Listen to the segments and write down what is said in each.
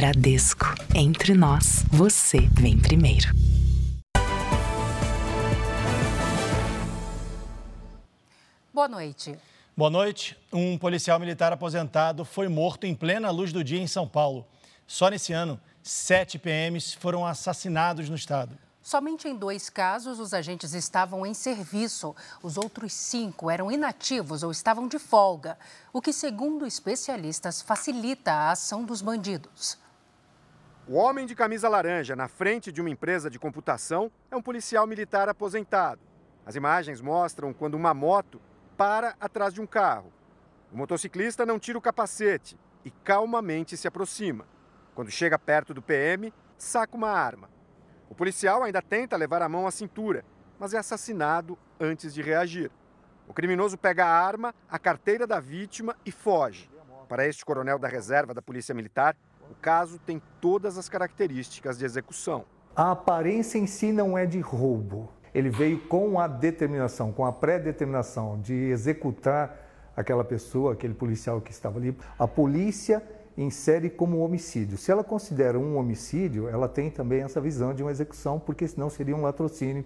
Bradesco. Entre nós, você vem primeiro. Boa noite. Boa noite. Um policial militar aposentado foi morto em plena luz do dia em São Paulo. Só nesse ano, sete PMs foram assassinados no estado. Somente em dois casos os agentes estavam em serviço. Os outros cinco eram inativos ou estavam de folga, o que, segundo especialistas, facilita a ação dos bandidos. O homem de camisa laranja na frente de uma empresa de computação é um policial militar aposentado. As imagens mostram quando uma moto para atrás de um carro. O motociclista não tira o capacete e calmamente se aproxima. Quando chega perto do PM, saca uma arma. O policial ainda tenta levar a mão à cintura, mas é assassinado antes de reagir. O criminoso pega a arma, a carteira da vítima e foge. Para este coronel da reserva da Polícia Militar, o caso tem todas as características de execução. A aparência em si não é de roubo. Ele veio com a determinação, com a pré-determinação de executar aquela pessoa, aquele policial que estava ali. A polícia insere como homicídio. Se ela considera um homicídio, ela tem também essa visão de uma execução, porque senão seria um latrocínio,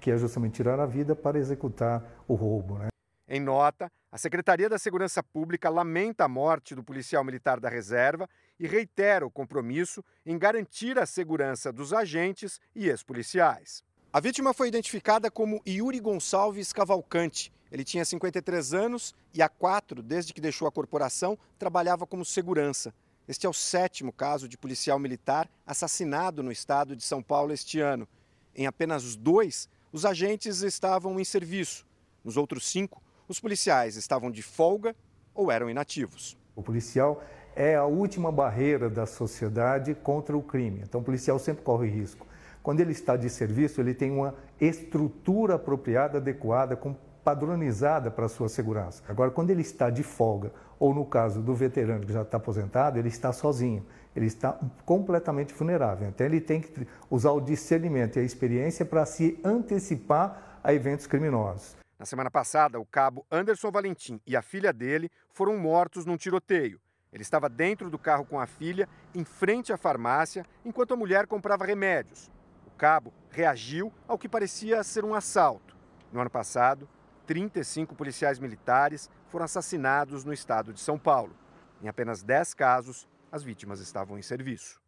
que é justamente tirar a vida para executar o roubo. Né? Em nota, a Secretaria da Segurança Pública lamenta a morte do policial militar da reserva e reitera o compromisso em garantir a segurança dos agentes e ex-policiais. A vítima foi identificada como Yuri Gonçalves Cavalcante. Ele tinha 53 anos e há quatro, desde que deixou a corporação, trabalhava como segurança. Este é o sétimo caso de policial militar assassinado no estado de São Paulo este ano. Em apenas dois, os agentes estavam em serviço. Nos outros cinco, os policiais estavam de folga ou eram inativos. O policial é a última barreira da sociedade contra o crime. Então, o policial sempre corre risco. Quando ele está de serviço, ele tem uma estrutura apropriada, adequada, padronizada para a sua segurança. Agora, quando ele está de folga, ou no caso do veterano que já está aposentado, ele está sozinho, ele está completamente vulnerável. Então, ele tem que usar o discernimento e a experiência para se antecipar a eventos criminosos. Na semana passada, o cabo Anderson Valentim e a filha dele foram mortos num tiroteio. Ele estava dentro do carro com a filha, em frente à farmácia, enquanto a mulher comprava remédios. O cabo reagiu ao que parecia ser um assalto. No ano passado, 35 policiais militares foram assassinados no estado de São Paulo. Em apenas 10 casos, as vítimas estavam em serviço.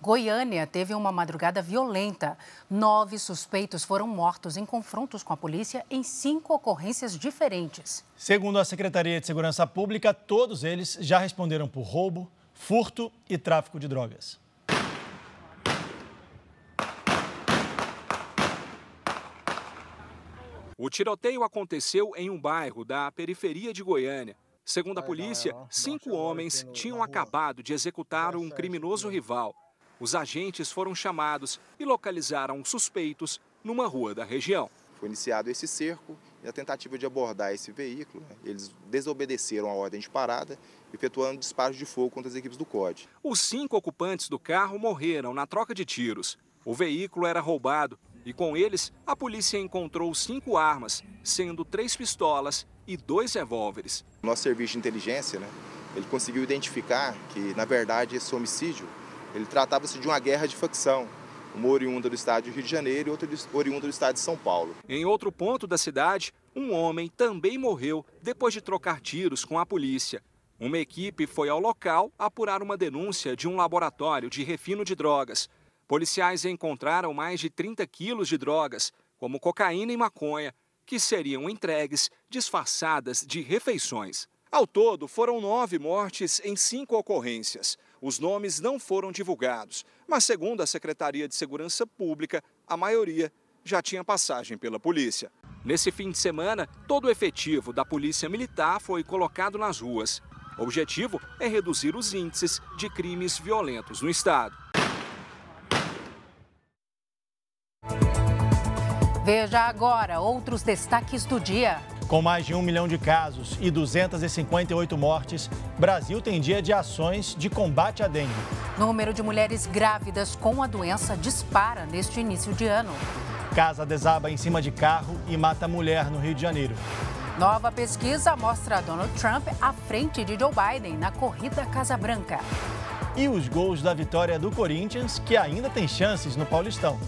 Goiânia teve uma madrugada violenta. Nove suspeitos foram mortos em confrontos com a polícia em cinco ocorrências diferentes. Segundo a Secretaria de Segurança Pública, todos eles já responderam por roubo, furto e tráfico de drogas. O tiroteio aconteceu em um bairro da periferia de Goiânia. Segundo a polícia, cinco homens tinham acabado de executar um criminoso rival. Os agentes foram chamados e localizaram suspeitos numa rua da região. Foi iniciado esse cerco e a tentativa de abordar esse veículo. Né? Eles desobedeceram a ordem de parada, efetuando disparos de fogo contra as equipes do COD. Os cinco ocupantes do carro morreram na troca de tiros. O veículo era roubado e com eles a polícia encontrou cinco armas, sendo três pistolas e dois revólveres. Nosso serviço de inteligência, né, ele conseguiu identificar que, na verdade, esse homicídio ele tratava-se de uma guerra de facção, uma oriunda do estado de Rio de Janeiro e outra oriunda do estado de São Paulo. Em outro ponto da cidade, um homem também morreu depois de trocar tiros com a polícia. Uma equipe foi ao local apurar uma denúncia de um laboratório de refino de drogas. Policiais encontraram mais de 30 quilos de drogas, como cocaína e maconha, que seriam entregues disfarçadas de refeições. Ao todo, foram nove mortes em cinco ocorrências. Os nomes não foram divulgados, mas, segundo a Secretaria de Segurança Pública, a maioria já tinha passagem pela polícia. Nesse fim de semana, todo o efetivo da Polícia Militar foi colocado nas ruas. O objetivo é reduzir os índices de crimes violentos no estado. Veja agora outros destaques do dia. Com mais de um milhão de casos e 258 mortes, Brasil tem dia de ações de combate à dengue. Número de mulheres grávidas com a doença dispara neste início de ano. Casa desaba em cima de carro e mata mulher no Rio de Janeiro. Nova pesquisa mostra Donald Trump à frente de Joe Biden na corrida Casa Branca. e os gols da vitória do Corinthians, que ainda tem chances no Paulistão.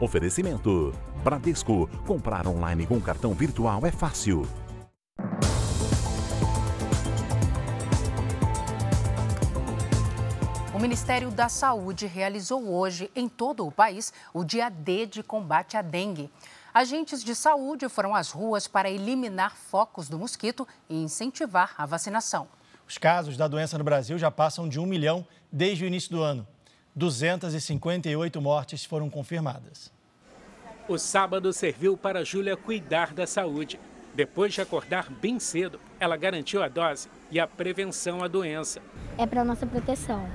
Oferecimento: Bradesco. Comprar online com cartão virtual é fácil. O Ministério da Saúde realizou hoje, em todo o país, o Dia D de combate à dengue. Agentes de saúde foram às ruas para eliminar focos do mosquito e incentivar a vacinação. Os casos da doença no Brasil já passam de um milhão desde o início do ano. 258 mortes foram confirmadas. O sábado serviu para Júlia cuidar da saúde. Depois de acordar bem cedo, ela garantiu a dose e a prevenção à doença. É para nossa proteção.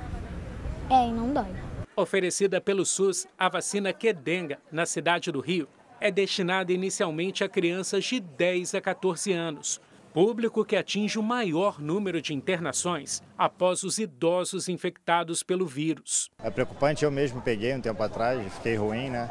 É, e não dói. Oferecida pelo SUS, a vacina Quedenga, na cidade do Rio, é destinada inicialmente a crianças de 10 a 14 anos público que atinge o maior número de internações após os idosos infectados pelo vírus. É preocupante, eu mesmo peguei um tempo atrás, fiquei ruim, né?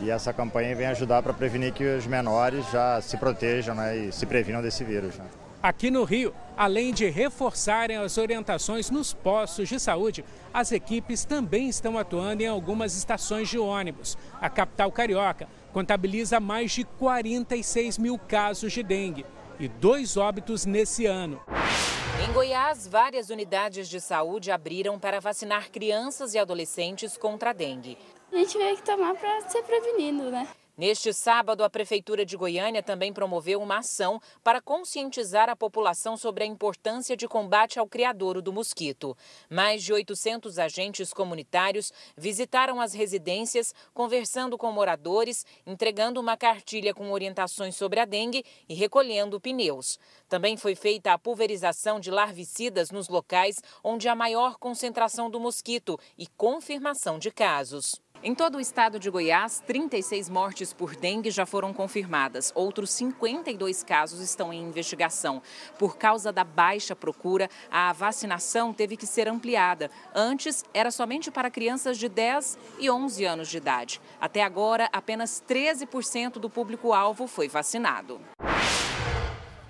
E essa campanha vem ajudar para prevenir que os menores já se protejam né? e se previnam desse vírus. Né? Aqui no Rio, além de reforçarem as orientações nos postos de saúde, as equipes também estão atuando em algumas estações de ônibus. A capital carioca contabiliza mais de 46 mil casos de dengue e dois óbitos nesse ano. Em Goiás, várias unidades de saúde abriram para vacinar crianças e adolescentes contra a dengue. A gente veio que tomar para ser prevenido, né? Neste sábado, a Prefeitura de Goiânia também promoveu uma ação para conscientizar a população sobre a importância de combate ao criadouro do mosquito. Mais de 800 agentes comunitários visitaram as residências, conversando com moradores, entregando uma cartilha com orientações sobre a dengue e recolhendo pneus. Também foi feita a pulverização de larvicidas nos locais onde há maior concentração do mosquito e confirmação de casos. Em todo o estado de Goiás, 36 mortes por dengue já foram confirmadas. Outros 52 casos estão em investigação. Por causa da baixa procura, a vacinação teve que ser ampliada. Antes, era somente para crianças de 10 e 11 anos de idade. Até agora, apenas 13% do público-alvo foi vacinado.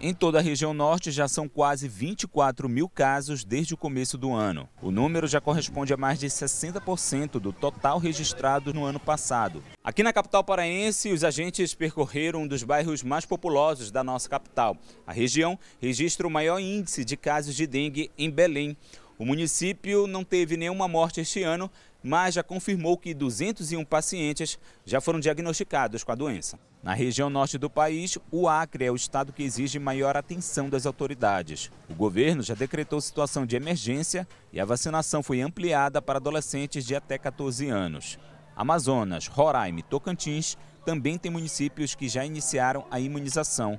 Em toda a região norte já são quase 24 mil casos desde o começo do ano. O número já corresponde a mais de 60% do total registrado no ano passado. Aqui na capital paraense, os agentes percorreram um dos bairros mais populosos da nossa capital. A região registra o maior índice de casos de dengue em Belém. O município não teve nenhuma morte este ano, mas já confirmou que 201 pacientes já foram diagnosticados com a doença. Na região norte do país, o Acre é o estado que exige maior atenção das autoridades. O governo já decretou situação de emergência e a vacinação foi ampliada para adolescentes de até 14 anos. Amazonas, Roraima e Tocantins também têm municípios que já iniciaram a imunização.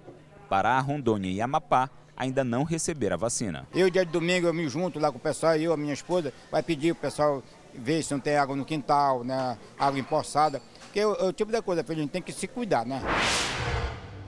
Pará, Rondônia e Amapá ainda não receberam a vacina. Eu, dia de domingo, eu me junto lá com o pessoal, eu, a minha esposa, vai pedir o pessoal ver se não tem água no quintal, né, água empoçada, que o, é o tipo da coisa, a gente tem que se cuidar, né?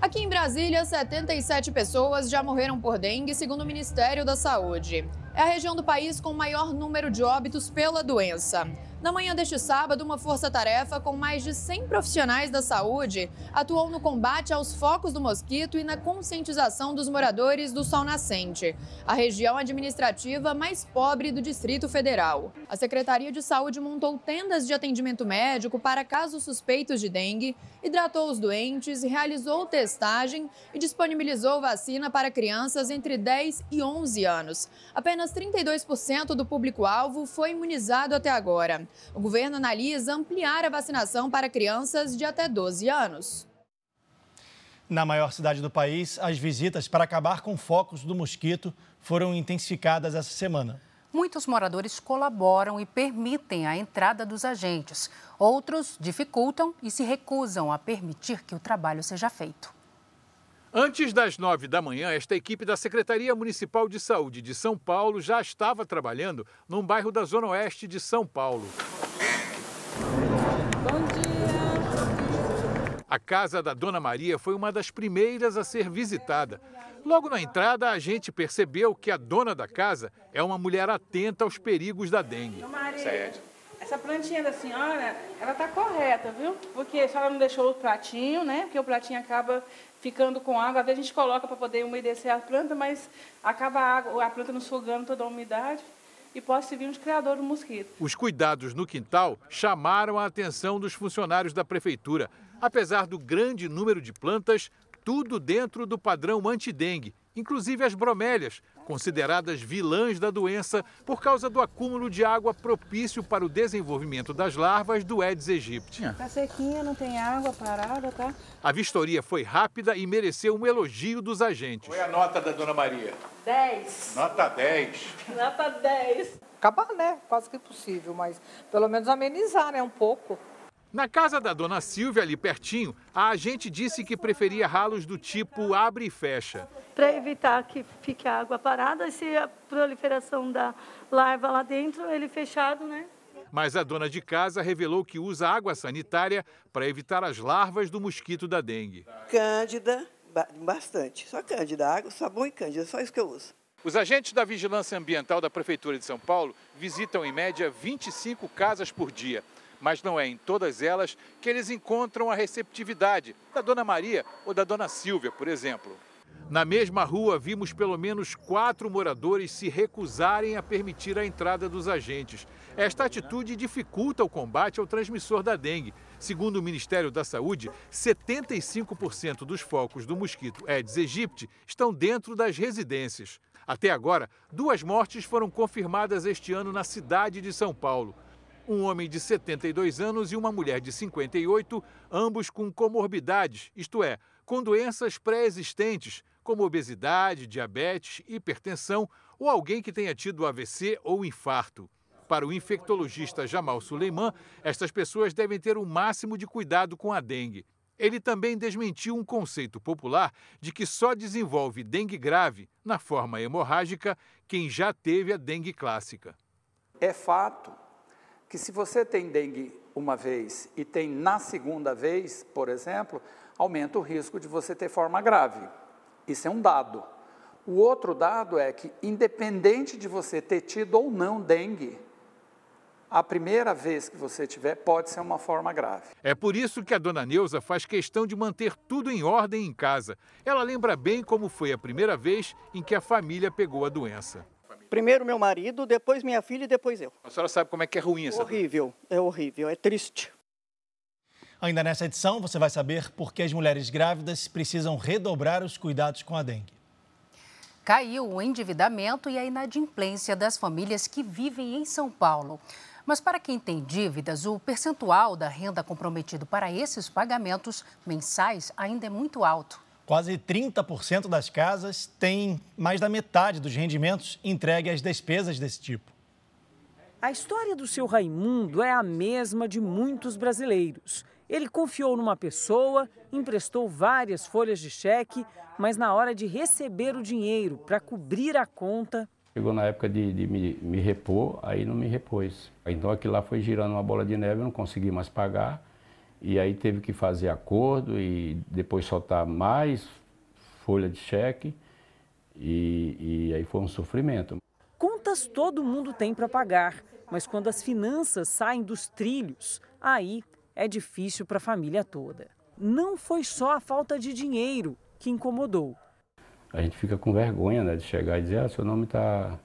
Aqui em Brasília, 77 pessoas já morreram por dengue, segundo o Ministério da Saúde. É a região do país com maior número de óbitos pela doença. Na manhã deste sábado, uma força-tarefa com mais de 100 profissionais da saúde atuou no combate aos focos do mosquito e na conscientização dos moradores do Sol Nascente, a região administrativa mais pobre do Distrito Federal. A Secretaria de Saúde montou tendas de atendimento médico para casos suspeitos de dengue, hidratou os doentes, realizou testagem e disponibilizou vacina para crianças entre 10 e 11 anos. Apenas 32% do público-alvo foi imunizado até agora. O governo analisa ampliar a vacinação para crianças de até 12 anos. Na maior cidade do país, as visitas para acabar com focos do mosquito foram intensificadas essa semana. Muitos moradores colaboram e permitem a entrada dos agentes. Outros dificultam e se recusam a permitir que o trabalho seja feito. Antes das nove da manhã, esta equipe da Secretaria Municipal de Saúde de São Paulo já estava trabalhando num bairro da Zona Oeste de São Paulo. Bom dia! A casa da Dona Maria foi uma das primeiras a ser visitada. Logo na entrada, a gente percebeu que a dona da casa é uma mulher atenta aos perigos da dengue. Sede. Essa plantinha da senhora, ela tá correta, viu? Porque a senhora não deixou o pratinho, né? Porque o pratinho acaba ficando com água. Às vezes a gente coloca para poder umedecer a planta, mas acaba a, água, a planta não sugando toda a umidade e pode servir um criador do mosquito. Os cuidados no quintal chamaram a atenção dos funcionários da prefeitura. Apesar do grande número de plantas, tudo dentro do padrão antidengue, inclusive as bromélias, consideradas vilãs da doença por causa do acúmulo de água propício para o desenvolvimento das larvas do Aedes aegypti. Tá sequinha, não tem água parada, tá? A vistoria foi rápida e mereceu um elogio dos agentes. Qual é a nota da dona Maria? 10. Nota 10. Nota 10. Acabar, né? Quase que possível, mas pelo menos amenizar, né? Um pouco. Na casa da dona Silvia, ali pertinho, a agente disse que preferia ralos do tipo abre e fecha. Para evitar que fique a água parada, se a proliferação da larva lá dentro, ele fechado, né? Mas a dona de casa revelou que usa água sanitária para evitar as larvas do mosquito da dengue. Cândida, bastante. Só cândida, água, sabão e cândida, só isso que eu uso. Os agentes da Vigilância Ambiental da Prefeitura de São Paulo visitam em média 25 casas por dia mas não é em todas elas que eles encontram a receptividade da Dona Maria ou da Dona Silvia, por exemplo. Na mesma rua, vimos pelo menos quatro moradores se recusarem a permitir a entrada dos agentes. Esta atitude dificulta o combate ao transmissor da dengue. Segundo o Ministério da Saúde, 75% dos focos do mosquito Aedes aegypti estão dentro das residências. Até agora, duas mortes foram confirmadas este ano na cidade de São Paulo um homem de 72 anos e uma mulher de 58, ambos com comorbidades, isto é, com doenças pré-existentes, como obesidade, diabetes, hipertensão ou alguém que tenha tido AVC ou infarto. Para o infectologista Jamal Suleiman, estas pessoas devem ter o máximo de cuidado com a dengue. Ele também desmentiu um conceito popular de que só desenvolve dengue grave, na forma hemorrágica, quem já teve a dengue clássica. É fato que se você tem dengue uma vez e tem na segunda vez, por exemplo, aumenta o risco de você ter forma grave. Isso é um dado. O outro dado é que, independente de você ter tido ou não dengue, a primeira vez que você tiver pode ser uma forma grave. É por isso que a dona Neuza faz questão de manter tudo em ordem em casa. Ela lembra bem como foi a primeira vez em que a família pegou a doença. Primeiro meu marido, depois minha filha e depois eu. A senhora sabe como é que é ruim essa Horrível, é horrível, é triste. Ainda nessa edição, você vai saber por que as mulheres grávidas precisam redobrar os cuidados com a dengue. Caiu o endividamento e a inadimplência das famílias que vivem em São Paulo. Mas para quem tem dívidas, o percentual da renda comprometido para esses pagamentos mensais ainda é muito alto. Quase 30% das casas têm mais da metade dos rendimentos entregue às despesas desse tipo. A história do seu Raimundo é a mesma de muitos brasileiros. Ele confiou numa pessoa, emprestou várias folhas de cheque, mas na hora de receber o dinheiro para cobrir a conta. Chegou na época de, de me, me, repor, aí não me repôs. Então aquilo lá foi girando uma bola de neve, eu não consegui mais pagar. E aí teve que fazer acordo e depois soltar mais folha de cheque. E, e aí foi um sofrimento. Contas todo mundo tem para pagar, mas quando as finanças saem dos trilhos, aí é difícil para a família toda. Não foi só a falta de dinheiro que incomodou. A gente fica com vergonha né, de chegar e dizer: ah, seu nome está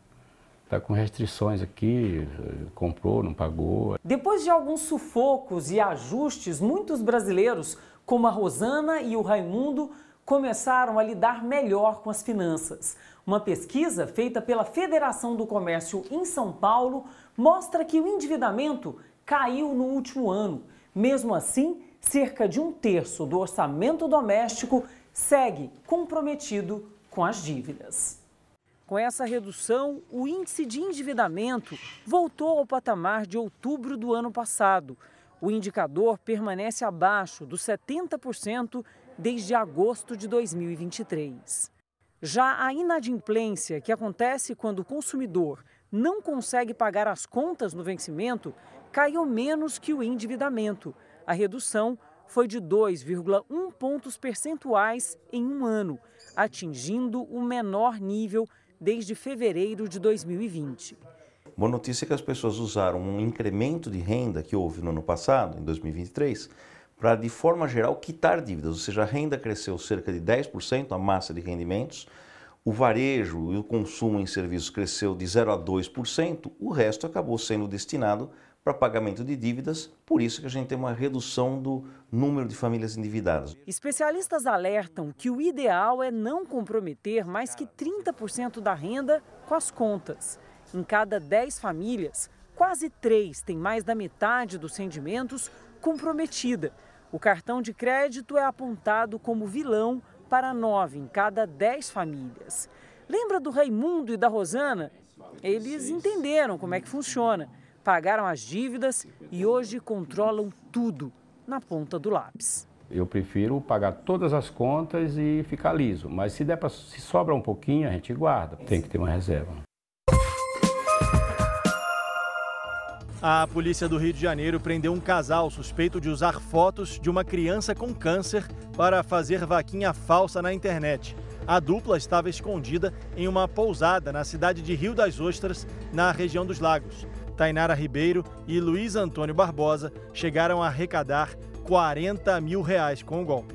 está com restrições aqui, comprou, não pagou. Depois de alguns sufocos e ajustes, muitos brasileiros, como a Rosana e o Raimundo, começaram a lidar melhor com as finanças. Uma pesquisa feita pela Federação do Comércio em São Paulo mostra que o endividamento caiu no último ano. Mesmo assim, cerca de um terço do orçamento doméstico segue comprometido com as dívidas. Com essa redução, o índice de endividamento voltou ao patamar de outubro do ano passado. O indicador permanece abaixo dos 70% desde agosto de 2023. Já a inadimplência, que acontece quando o consumidor não consegue pagar as contas no vencimento, caiu menos que o endividamento. A redução foi de 2,1 pontos percentuais em um ano, atingindo o menor nível desde fevereiro de 2020. Boa notícia é que as pessoas usaram um incremento de renda que houve no ano passado, em 2023, para, de forma geral, quitar dívidas, ou seja, a renda cresceu cerca de 10%, a massa de rendimentos, o varejo e o consumo em serviços cresceu de 0 a 2%, o resto acabou sendo destinado para pagamento de dívidas, por isso que a gente tem uma redução do número de famílias endividadas. Especialistas alertam que o ideal é não comprometer mais que 30% da renda com as contas. Em cada 10 famílias, quase 3 têm mais da metade dos rendimentos comprometida. O cartão de crédito é apontado como vilão para 9 em cada 10 famílias. Lembra do Raimundo e da Rosana? Eles entenderam como é que funciona pagaram as dívidas e hoje controlam tudo na ponta do lápis. Eu prefiro pagar todas as contas e ficar liso, mas se der para se sobra um pouquinho, a gente guarda. Tem que ter uma reserva. A polícia do Rio de Janeiro prendeu um casal suspeito de usar fotos de uma criança com câncer para fazer vaquinha falsa na internet. A dupla estava escondida em uma pousada na cidade de Rio das Ostras, na região dos Lagos. Tainara Ribeiro e Luiz Antônio Barbosa chegaram a arrecadar 40 mil reais com o golpe.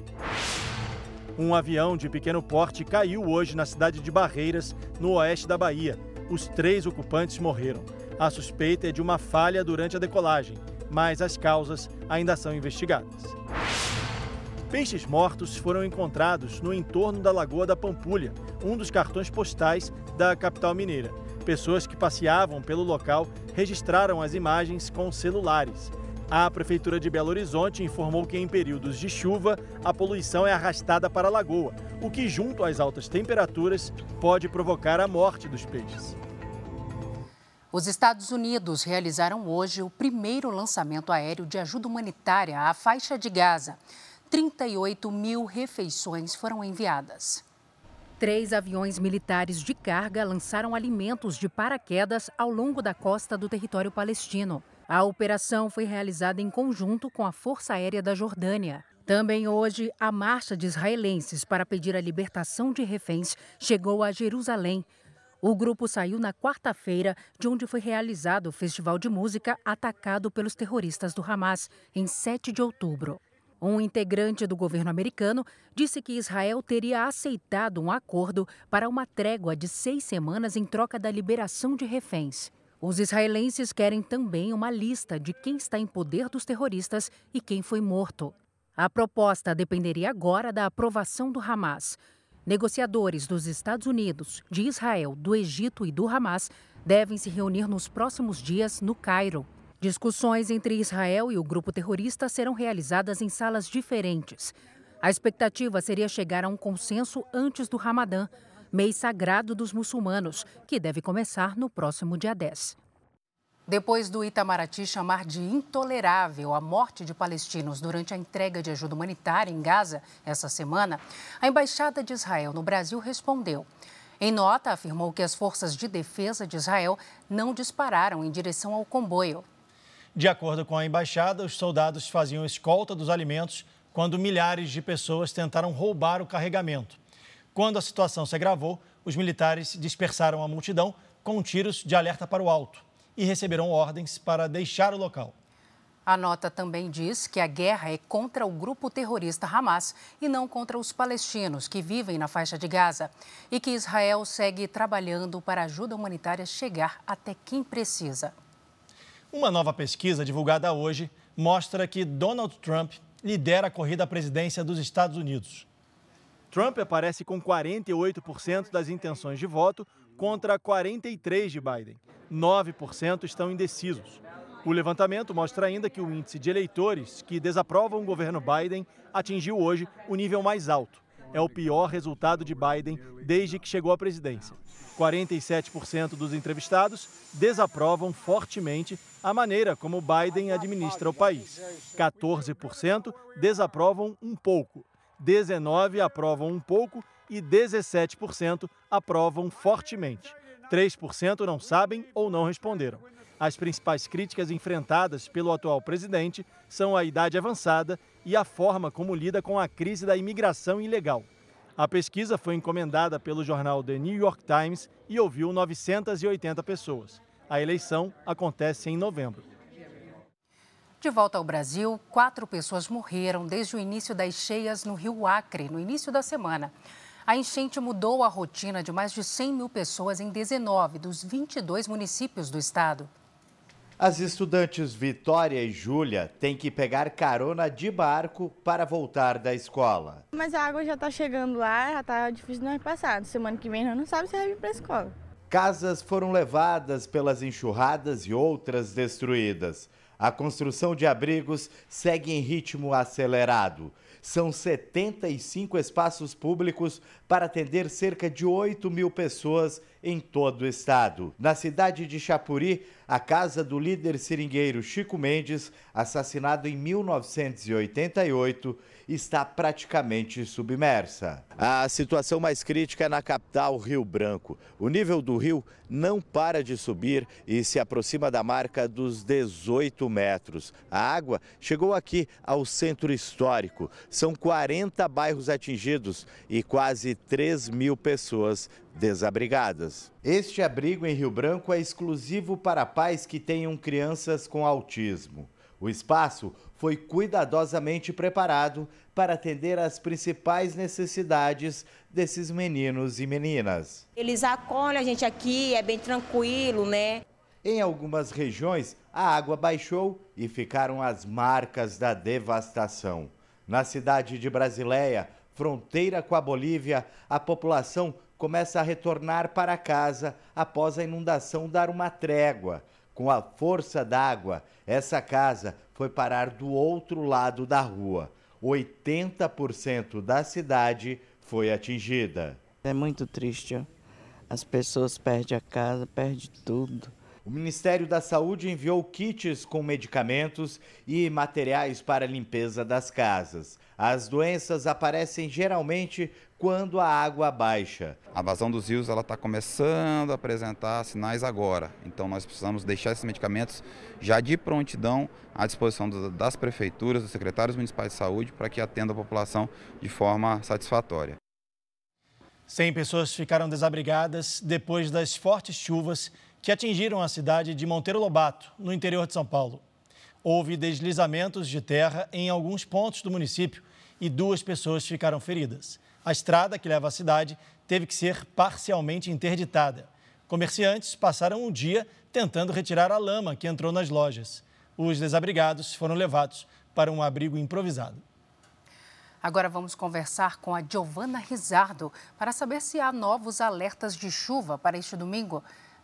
Um avião de pequeno porte caiu hoje na cidade de Barreiras, no oeste da Bahia. Os três ocupantes morreram. A suspeita é de uma falha durante a decolagem, mas as causas ainda são investigadas. Peixes mortos foram encontrados no entorno da Lagoa da Pampulha, um dos cartões postais da capital mineira. Pessoas que passeavam pelo local registraram as imagens com celulares. A Prefeitura de Belo Horizonte informou que em períodos de chuva a poluição é arrastada para a lagoa, o que, junto às altas temperaturas, pode provocar a morte dos peixes. Os Estados Unidos realizaram hoje o primeiro lançamento aéreo de ajuda humanitária à faixa de Gaza. 38 mil refeições foram enviadas. Três aviões militares de carga lançaram alimentos de paraquedas ao longo da costa do território palestino. A operação foi realizada em conjunto com a Força Aérea da Jordânia. Também hoje, a marcha de israelenses para pedir a libertação de reféns chegou a Jerusalém. O grupo saiu na quarta-feira, de onde foi realizado o festival de música atacado pelos terroristas do Hamas, em 7 de outubro. Um integrante do governo americano disse que Israel teria aceitado um acordo para uma trégua de seis semanas em troca da liberação de reféns. Os israelenses querem também uma lista de quem está em poder dos terroristas e quem foi morto. A proposta dependeria agora da aprovação do Hamas. Negociadores dos Estados Unidos, de Israel, do Egito e do Hamas devem se reunir nos próximos dias no Cairo. Discussões entre Israel e o grupo terrorista serão realizadas em salas diferentes. A expectativa seria chegar a um consenso antes do Ramadã, mês sagrado dos muçulmanos, que deve começar no próximo dia 10. Depois do Itamaraty chamar de intolerável a morte de palestinos durante a entrega de ajuda humanitária em Gaza essa semana, a Embaixada de Israel no Brasil respondeu. Em nota, afirmou que as forças de defesa de Israel não dispararam em direção ao comboio. De acordo com a embaixada, os soldados faziam escolta dos alimentos quando milhares de pessoas tentaram roubar o carregamento. Quando a situação se agravou, os militares dispersaram a multidão com tiros de alerta para o alto e receberam ordens para deixar o local. A nota também diz que a guerra é contra o grupo terrorista Hamas e não contra os palestinos que vivem na faixa de Gaza e que Israel segue trabalhando para a ajuda humanitária chegar até quem precisa. Uma nova pesquisa divulgada hoje mostra que Donald Trump lidera a corrida à presidência dos Estados Unidos. Trump aparece com 48% das intenções de voto contra 43% de Biden. 9% estão indecisos. O levantamento mostra ainda que o índice de eleitores que desaprovam o governo Biden atingiu hoje o nível mais alto. É o pior resultado de Biden desde que chegou à presidência. 47% dos entrevistados desaprovam fortemente a maneira como Biden administra o país. 14% desaprovam um pouco, 19% aprovam um pouco e 17% aprovam fortemente. 3% não sabem ou não responderam. As principais críticas enfrentadas pelo atual presidente são a idade avançada e a forma como lida com a crise da imigração ilegal. A pesquisa foi encomendada pelo jornal The New York Times e ouviu 980 pessoas. A eleição acontece em novembro. De volta ao Brasil, quatro pessoas morreram desde o início das cheias no Rio Acre, no início da semana. A enchente mudou a rotina de mais de 100 mil pessoas em 19 dos 22 municípios do estado. As estudantes Vitória e Júlia têm que pegar carona de barco para voltar da escola. Mas a água já está chegando lá, já está difícil de nós passar. Semana que vem nós não sabemos se vai vir para a escola. Casas foram levadas pelas enxurradas e outras destruídas. A construção de abrigos segue em ritmo acelerado. São 75 espaços públicos para atender cerca de 8 mil pessoas em todo o estado. Na cidade de Chapuri, a casa do líder seringueiro Chico Mendes, assassinado em 1988, está praticamente submersa. A situação mais crítica é na capital Rio Branco. O nível do rio não para de subir e se aproxima da marca dos 18 metros. A água chegou aqui ao centro histórico. São 40 bairros atingidos e quase 3 mil pessoas desabrigadas. Este abrigo em Rio Branco é exclusivo para pais que tenham crianças com autismo. O espaço foi cuidadosamente preparado para atender às principais necessidades desses meninos e meninas. Eles acolhem a gente aqui, é bem tranquilo, né? Em algumas regiões, a água baixou e ficaram as marcas da devastação. Na cidade de Brasileia, fronteira com a Bolívia, a população começa a retornar para casa após a inundação dar uma trégua. Com a força d'água, essa casa foi parar do outro lado da rua. 80% da cidade foi atingida. É muito triste. As pessoas perdem a casa, perdem tudo. O Ministério da Saúde enviou kits com medicamentos e materiais para a limpeza das casas. As doenças aparecem geralmente quando a água baixa. A vazão dos rios ela está começando a apresentar sinais agora. Então nós precisamos deixar esses medicamentos já de prontidão à disposição das prefeituras, dos secretários municipais de saúde, para que atenda a população de forma satisfatória. 100 pessoas ficaram desabrigadas depois das fortes chuvas que atingiram a cidade de Monteiro Lobato, no interior de São Paulo. Houve deslizamentos de terra em alguns pontos do município e duas pessoas ficaram feridas. A estrada que leva à cidade teve que ser parcialmente interditada. Comerciantes passaram o dia tentando retirar a lama que entrou nas lojas. Os desabrigados foram levados para um abrigo improvisado. Agora vamos conversar com a Giovana Rizardo para saber se há novos alertas de chuva para este domingo.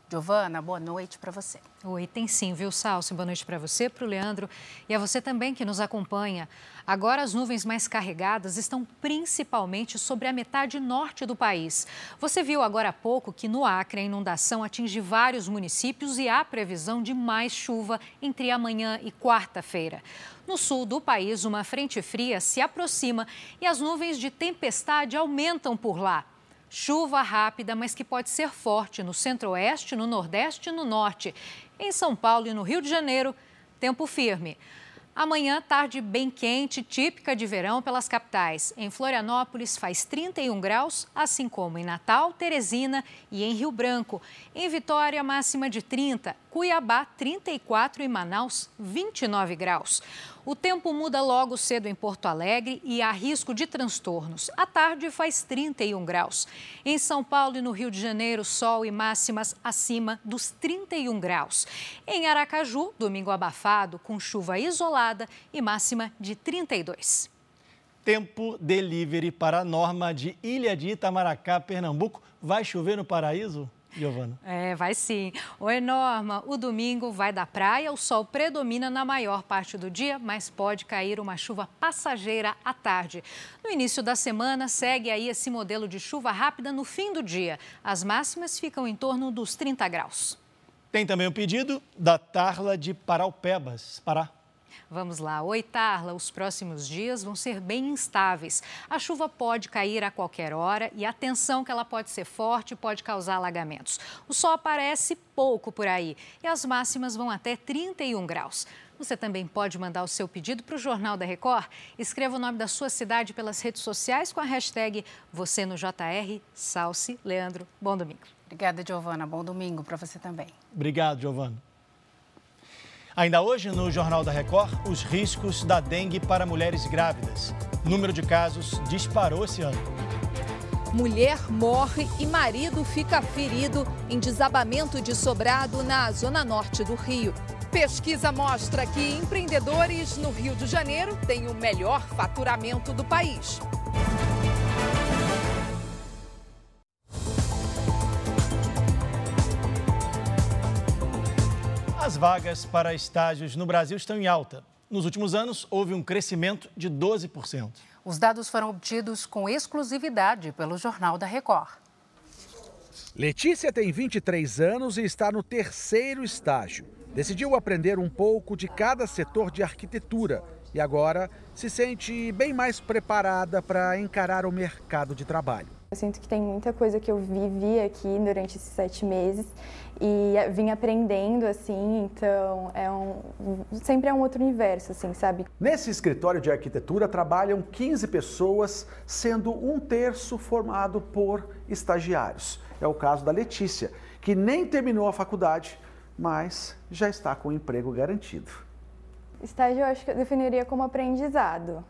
Giovana, boa noite para você. Oi, tem sim, viu, Salsi? Boa noite para você, para o Leandro e a você também que nos acompanha. Agora, as nuvens mais carregadas estão principalmente sobre a metade norte do país. Você viu agora há pouco que no Acre a inundação atinge vários municípios e há previsão de mais chuva entre amanhã e quarta-feira. No sul do país, uma frente fria se aproxima e as nuvens de tempestade aumentam por lá. Chuva rápida, mas que pode ser forte no centro-oeste, no nordeste e no norte. Em São Paulo e no Rio de Janeiro, tempo firme. Amanhã, tarde bem quente, típica de verão pelas capitais. Em Florianópolis faz 31 graus, assim como em Natal, Teresina e em Rio Branco. Em Vitória, máxima de 30. Cuiabá, 34 e Manaus, 29 graus. O tempo muda logo cedo em Porto Alegre e há risco de transtornos. À tarde faz 31 graus. Em São Paulo e no Rio de Janeiro, sol e máximas acima dos 31 graus. Em Aracaju, domingo abafado, com chuva isolada e máxima de 32. Tempo delivery para a norma de Ilha de Itamaracá, Pernambuco. Vai chover no paraíso? Giovana. É, vai sim. Oi, Norma. O domingo vai da praia, o sol predomina na maior parte do dia, mas pode cair uma chuva passageira à tarde. No início da semana, segue aí esse modelo de chuva rápida no fim do dia. As máximas ficam em torno dos 30 graus. Tem também o pedido da Tarla de Paraupebas, Pará. Vamos lá, oi Tarla, os próximos dias vão ser bem instáveis. A chuva pode cair a qualquer hora e atenção que ela pode ser forte e pode causar alagamentos. O sol aparece pouco por aí e as máximas vão até 31 graus. Você também pode mandar o seu pedido para o Jornal da Record. Escreva o nome da sua cidade pelas redes sociais com a hashtag Você no JR. Salce Leandro. Bom domingo. Obrigada, Giovana. Bom domingo para você também. Obrigado, Giovana. Ainda hoje, no Jornal da Record, os riscos da dengue para mulheres grávidas. O número de casos disparou esse ano. Mulher morre e marido fica ferido em desabamento de sobrado na zona norte do Rio. Pesquisa mostra que empreendedores no Rio de Janeiro têm o melhor faturamento do país. As vagas para estágios no Brasil estão em alta. Nos últimos anos, houve um crescimento de 12%. Os dados foram obtidos com exclusividade pelo Jornal da Record. Letícia tem 23 anos e está no terceiro estágio. Decidiu aprender um pouco de cada setor de arquitetura e agora se sente bem mais preparada para encarar o mercado de trabalho. Eu sinto que tem muita coisa que eu vivi aqui durante esses sete meses e vim aprendendo, assim, então é um, sempre é um outro universo, assim, sabe? Nesse escritório de arquitetura trabalham 15 pessoas, sendo um terço formado por estagiários. É o caso da Letícia, que nem terminou a faculdade, mas já está com o emprego garantido. Estágio eu acho que eu definiria como aprendizado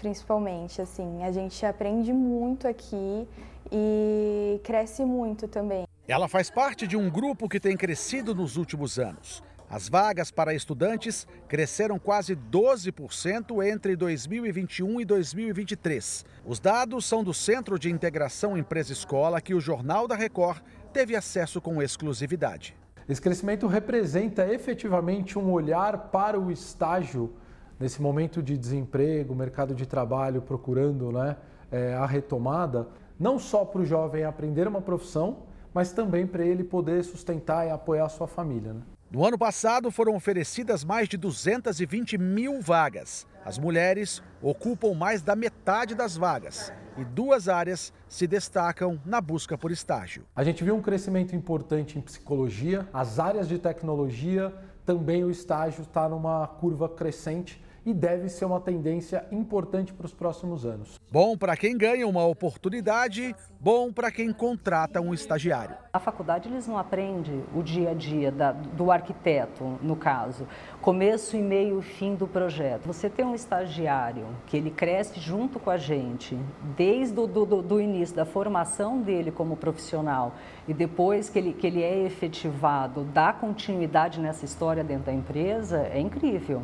principalmente. Assim, a gente aprende muito aqui e cresce muito também. Ela faz parte de um grupo que tem crescido nos últimos anos. As vagas para estudantes cresceram quase 12% entre 2021 e 2023. Os dados são do Centro de Integração Empresa-Escola que o Jornal da Record teve acesso com exclusividade. Esse crescimento representa efetivamente um olhar para o estágio nesse momento de desemprego, mercado de trabalho procurando né, é, a retomada, não só para o jovem aprender uma profissão, mas também para ele poder sustentar e apoiar a sua família. Né? No ano passado foram oferecidas mais de 220 mil vagas. As mulheres ocupam mais da metade das vagas e duas áreas se destacam na busca por estágio. A gente viu um crescimento importante em psicologia, as áreas de tecnologia, também o estágio está numa curva crescente e deve ser uma tendência importante para os próximos anos. Bom para quem ganha uma oportunidade, bom para quem contrata um estagiário. A faculdade eles não aprende o dia a dia da, do arquiteto, no caso, começo e meio e fim do projeto. Você tem um estagiário que ele cresce junto com a gente, desde o do, do, do início da formação dele como profissional e depois que ele, que ele é efetivado, dá continuidade nessa história dentro da empresa, é incrível.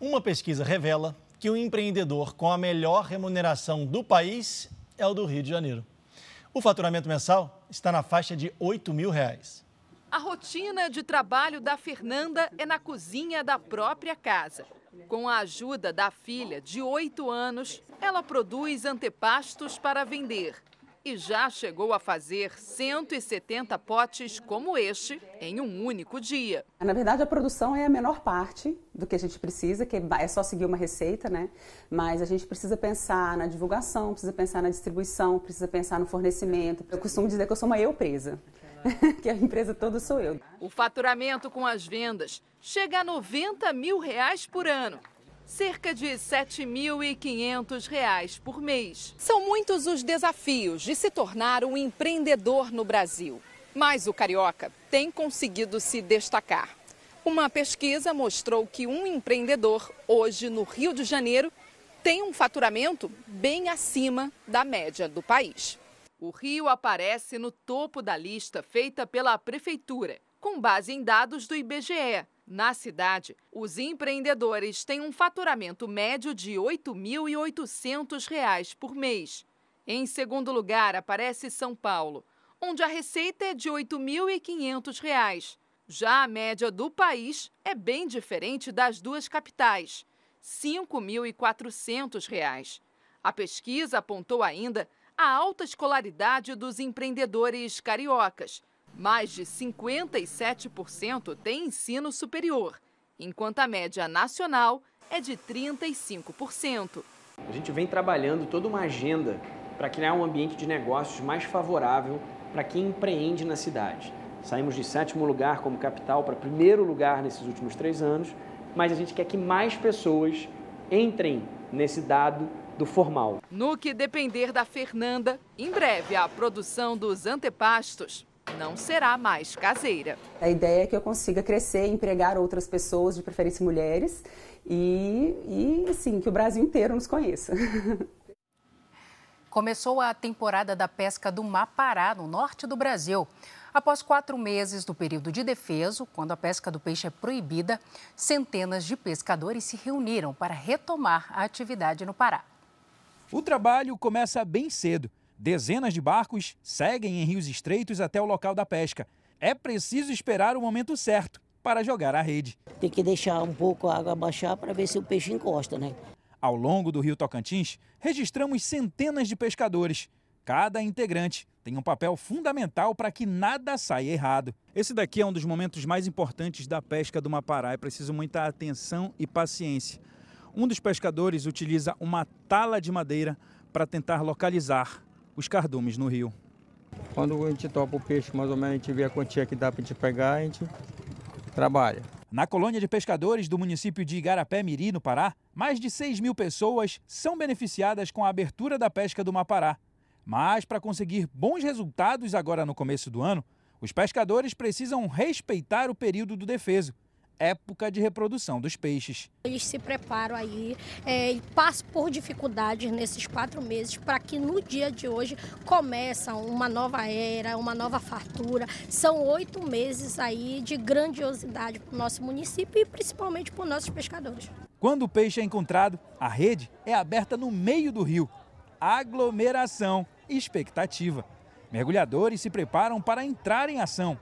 Uma pesquisa revela que o empreendedor com a melhor remuneração do país é o do Rio de Janeiro. O faturamento mensal está na faixa de 8 mil reais. A rotina de trabalho da Fernanda é na cozinha da própria casa. Com a ajuda da filha de 8 anos, ela produz antepastos para vender e já chegou a fazer 170 potes como este em um único dia. Na verdade, a produção é a menor parte do que a gente precisa, que é só seguir uma receita, né? Mas a gente precisa pensar na divulgação, precisa pensar na distribuição, precisa pensar no fornecimento. Eu costumo dizer que eu sou uma eu presa. que a empresa toda sou eu. O faturamento com as vendas chega a 90 mil reais por ano cerca de R$ 7.500 por mês. São muitos os desafios de se tornar um empreendedor no Brasil. Mas o carioca tem conseguido se destacar. Uma pesquisa mostrou que um empreendedor hoje no Rio de Janeiro tem um faturamento bem acima da média do país. O Rio aparece no topo da lista feita pela prefeitura, com base em dados do IBGE, na cidade, os empreendedores têm um faturamento médio de R$ 8.800 por mês. Em segundo lugar, aparece São Paulo, onde a receita é de R$ 8.500. Já a média do país é bem diferente das duas capitais, R$ 5.400. A pesquisa apontou ainda a alta escolaridade dos empreendedores cariocas, mais de 57% têm ensino superior, enquanto a média nacional é de 35%. A gente vem trabalhando toda uma agenda para criar um ambiente de negócios mais favorável para quem empreende na cidade. Saímos de sétimo lugar como capital para primeiro lugar nesses últimos três anos, mas a gente quer que mais pessoas entrem nesse dado do formal. No que depender da Fernanda, em breve a produção dos antepastos não será mais caseira. A ideia é que eu consiga crescer, empregar outras pessoas, de preferência mulheres, e, e assim, que o Brasil inteiro nos conheça. Começou a temporada da pesca do Mapará, no norte do Brasil. Após quatro meses do período de defeso, quando a pesca do peixe é proibida, centenas de pescadores se reuniram para retomar a atividade no Pará. O trabalho começa bem cedo. Dezenas de barcos seguem em rios estreitos até o local da pesca. É preciso esperar o momento certo para jogar a rede. Tem que deixar um pouco a água baixar para ver se o peixe encosta, né? Ao longo do rio Tocantins, registramos centenas de pescadores. Cada integrante tem um papel fundamental para que nada saia errado. Esse daqui é um dos momentos mais importantes da pesca do Mapará. É preciso muita atenção e paciência. Um dos pescadores utiliza uma tala de madeira para tentar localizar os cardumes no rio. Quando a gente topa o peixe, mais ou menos a gente vê a quantia que dá para a gente pegar, a gente trabalha. Na colônia de pescadores do município de Igarapé Miri, no Pará, mais de 6 mil pessoas são beneficiadas com a abertura da pesca do Mapará. Mas para conseguir bons resultados agora no começo do ano, os pescadores precisam respeitar o período do defeso, época de reprodução dos peixes. Eles se preparam aí é, e passam por dificuldades nesses quatro meses para que no dia de hoje começa uma nova era, uma nova fartura. São oito meses aí de grandiosidade para o nosso município e principalmente para os nossos pescadores. Quando o peixe é encontrado, a rede é aberta no meio do rio. Aglomeração e expectativa. Mergulhadores se preparam para entrar em ação.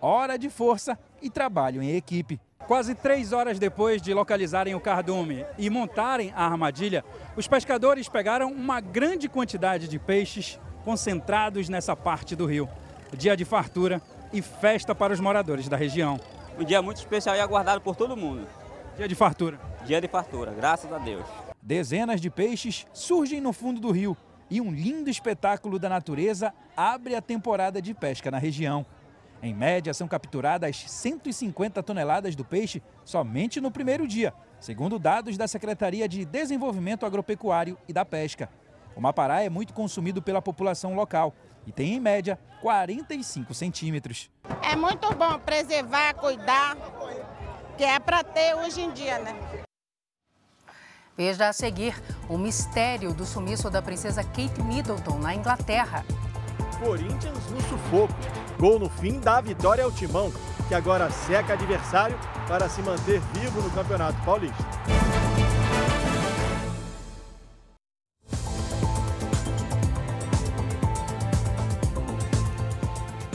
Hora de força e trabalho em equipe. Quase três horas depois de localizarem o cardume e montarem a armadilha, os pescadores pegaram uma grande quantidade de peixes concentrados nessa parte do rio. Dia de fartura e festa para os moradores da região. Um dia muito especial e aguardado por todo mundo. Dia de fartura. Dia de fartura, graças a Deus. Dezenas de peixes surgem no fundo do rio e um lindo espetáculo da natureza abre a temporada de pesca na região. Em média, são capturadas 150 toneladas do peixe somente no primeiro dia, segundo dados da Secretaria de Desenvolvimento Agropecuário e da Pesca. O mapará é muito consumido pela população local e tem, em média, 45 centímetros. É muito bom preservar, cuidar, que é para ter hoje em dia, né? Veja a seguir o mistério do sumiço da princesa Kate Middleton na Inglaterra. Corinthians no sufoco. Gol no fim dá vitória ao Timão, que agora seca adversário para se manter vivo no Campeonato Paulista.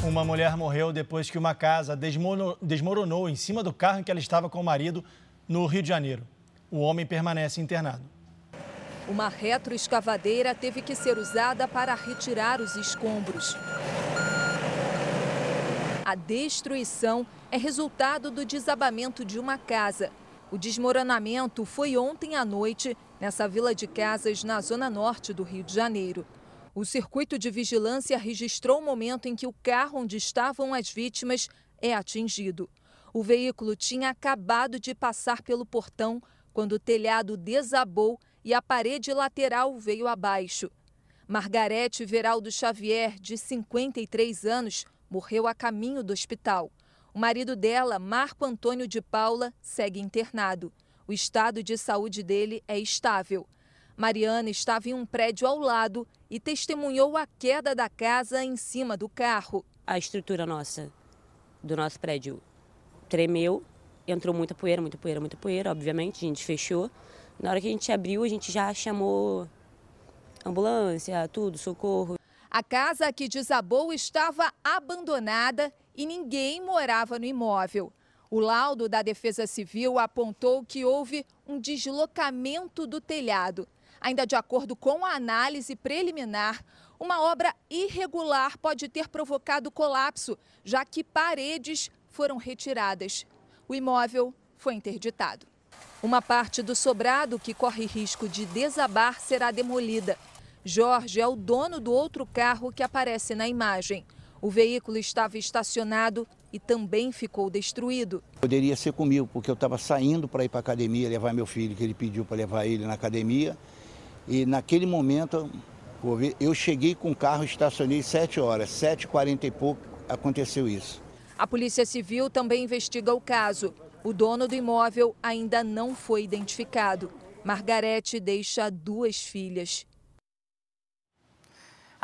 Uma mulher morreu depois que uma casa desmoronou em cima do carro em que ela estava com o marido no Rio de Janeiro. O homem permanece internado. Uma retroescavadeira teve que ser usada para retirar os escombros. A destruição é resultado do desabamento de uma casa. O desmoronamento foi ontem à noite nessa vila de casas na zona norte do Rio de Janeiro. O circuito de vigilância registrou o momento em que o carro onde estavam as vítimas é atingido. O veículo tinha acabado de passar pelo portão quando o telhado desabou e a parede lateral veio abaixo. Margarete Veraldo Xavier, de 53 anos, morreu a caminho do hospital. O marido dela, Marco Antônio de Paula, segue internado. O estado de saúde dele é estável. Mariana estava em um prédio ao lado e testemunhou a queda da casa em cima do carro. A estrutura nossa, do nosso prédio, tremeu, entrou muita poeira, muita poeira, muita poeira, obviamente, a gente fechou. Na hora que a gente abriu, a gente já chamou ambulância, tudo, socorro. A casa que desabou estava abandonada e ninguém morava no imóvel. O laudo da Defesa Civil apontou que houve um deslocamento do telhado. Ainda de acordo com a análise preliminar, uma obra irregular pode ter provocado colapso, já que paredes foram retiradas. O imóvel foi interditado. Uma parte do sobrado que corre risco de desabar será demolida. Jorge é o dono do outro carro que aparece na imagem. O veículo estava estacionado e também ficou destruído. Poderia ser comigo, porque eu estava saindo para ir para a academia levar meu filho, que ele pediu para levar ele na academia. E naquele momento, eu cheguei com o carro, estacionei 7 horas, 7h40 e pouco aconteceu isso. A Polícia Civil também investiga o caso. O dono do imóvel ainda não foi identificado. Margarete deixa duas filhas.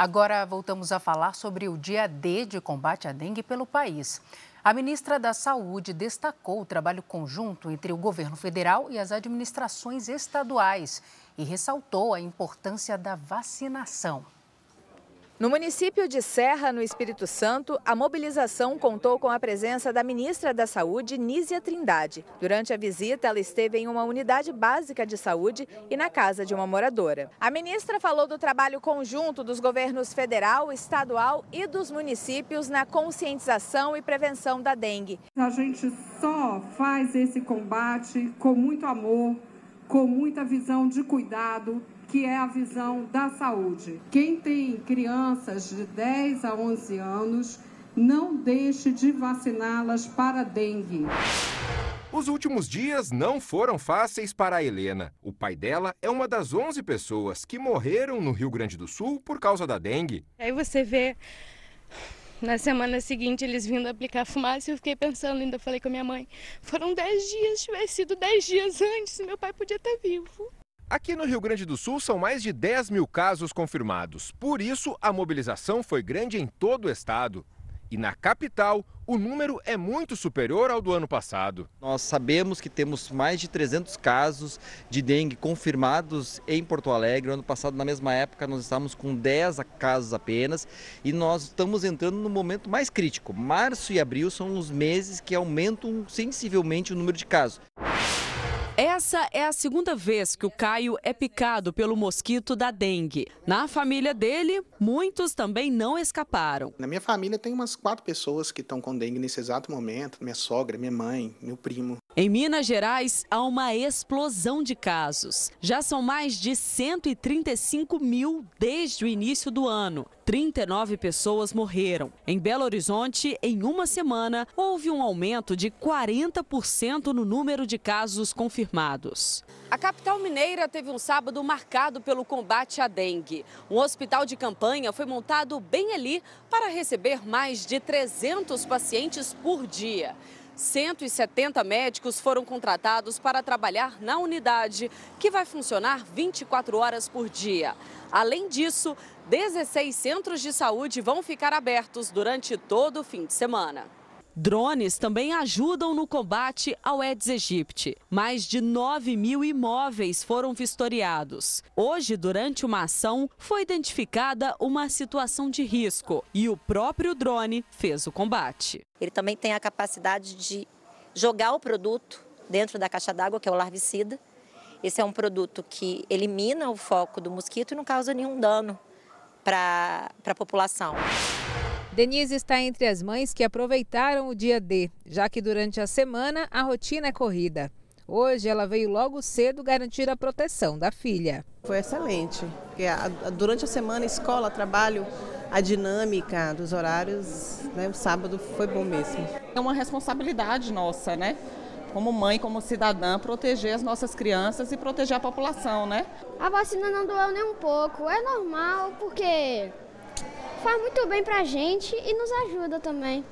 Agora voltamos a falar sobre o dia D de combate à dengue pelo país. A ministra da Saúde destacou o trabalho conjunto entre o governo federal e as administrações estaduais e ressaltou a importância da vacinação. No município de Serra, no Espírito Santo, a mobilização contou com a presença da ministra da Saúde, Nízia Trindade. Durante a visita, ela esteve em uma unidade básica de saúde e na casa de uma moradora. A ministra falou do trabalho conjunto dos governos federal, estadual e dos municípios na conscientização e prevenção da dengue. A gente só faz esse combate com muito amor, com muita visão de cuidado que é a visão da saúde. Quem tem crianças de 10 a 11 anos, não deixe de vaciná-las para dengue. Os últimos dias não foram fáceis para a Helena. O pai dela é uma das 11 pessoas que morreram no Rio Grande do Sul por causa da dengue. Aí você vê na semana seguinte eles vindo aplicar fumaça e eu fiquei pensando, ainda falei com a minha mãe, foram 10 dias, se tivesse sido 10 dias antes, meu pai podia estar vivo. Aqui no Rio Grande do Sul são mais de 10 mil casos confirmados. Por isso, a mobilização foi grande em todo o estado. E na capital, o número é muito superior ao do ano passado. Nós sabemos que temos mais de 300 casos de dengue confirmados em Porto Alegre. No ano passado, na mesma época, nós estávamos com 10 casos apenas e nós estamos entrando no momento mais crítico. Março e abril são os meses que aumentam sensivelmente o número de casos. Essa é a segunda vez que o Caio é picado pelo mosquito da dengue. Na família dele, muitos também não escaparam. Na minha família tem umas quatro pessoas que estão com dengue nesse exato momento: minha sogra, minha mãe, meu primo. Em Minas Gerais, há uma explosão de casos. Já são mais de 135 mil desde o início do ano. 39 pessoas morreram. Em Belo Horizonte, em uma semana, houve um aumento de 40% no número de casos confirmados. A capital mineira teve um sábado marcado pelo combate à dengue. Um hospital de campanha foi montado bem ali para receber mais de 300 pacientes por dia. 170 médicos foram contratados para trabalhar na unidade, que vai funcionar 24 horas por dia. Além disso, 16 centros de saúde vão ficar abertos durante todo o fim de semana. Drones também ajudam no combate ao Aedes aegypti. Mais de 9 mil imóveis foram vistoriados. Hoje, durante uma ação, foi identificada uma situação de risco e o próprio drone fez o combate. Ele também tem a capacidade de jogar o produto dentro da caixa d'água, que é o larvicida. Esse é um produto que elimina o foco do mosquito e não causa nenhum dano para a população. Denise está entre as mães que aproveitaram o dia D, já que durante a semana a rotina é corrida. Hoje ela veio logo cedo garantir a proteção da filha. Foi excelente, porque durante a semana, escola, trabalho, a dinâmica dos horários, né, o sábado foi bom mesmo. É uma responsabilidade nossa, né? Como mãe, como cidadã, proteger as nossas crianças e proteger a população, né? A vacina não doeu nem um pouco, é normal, porque faz muito bem pra gente e nos ajuda também.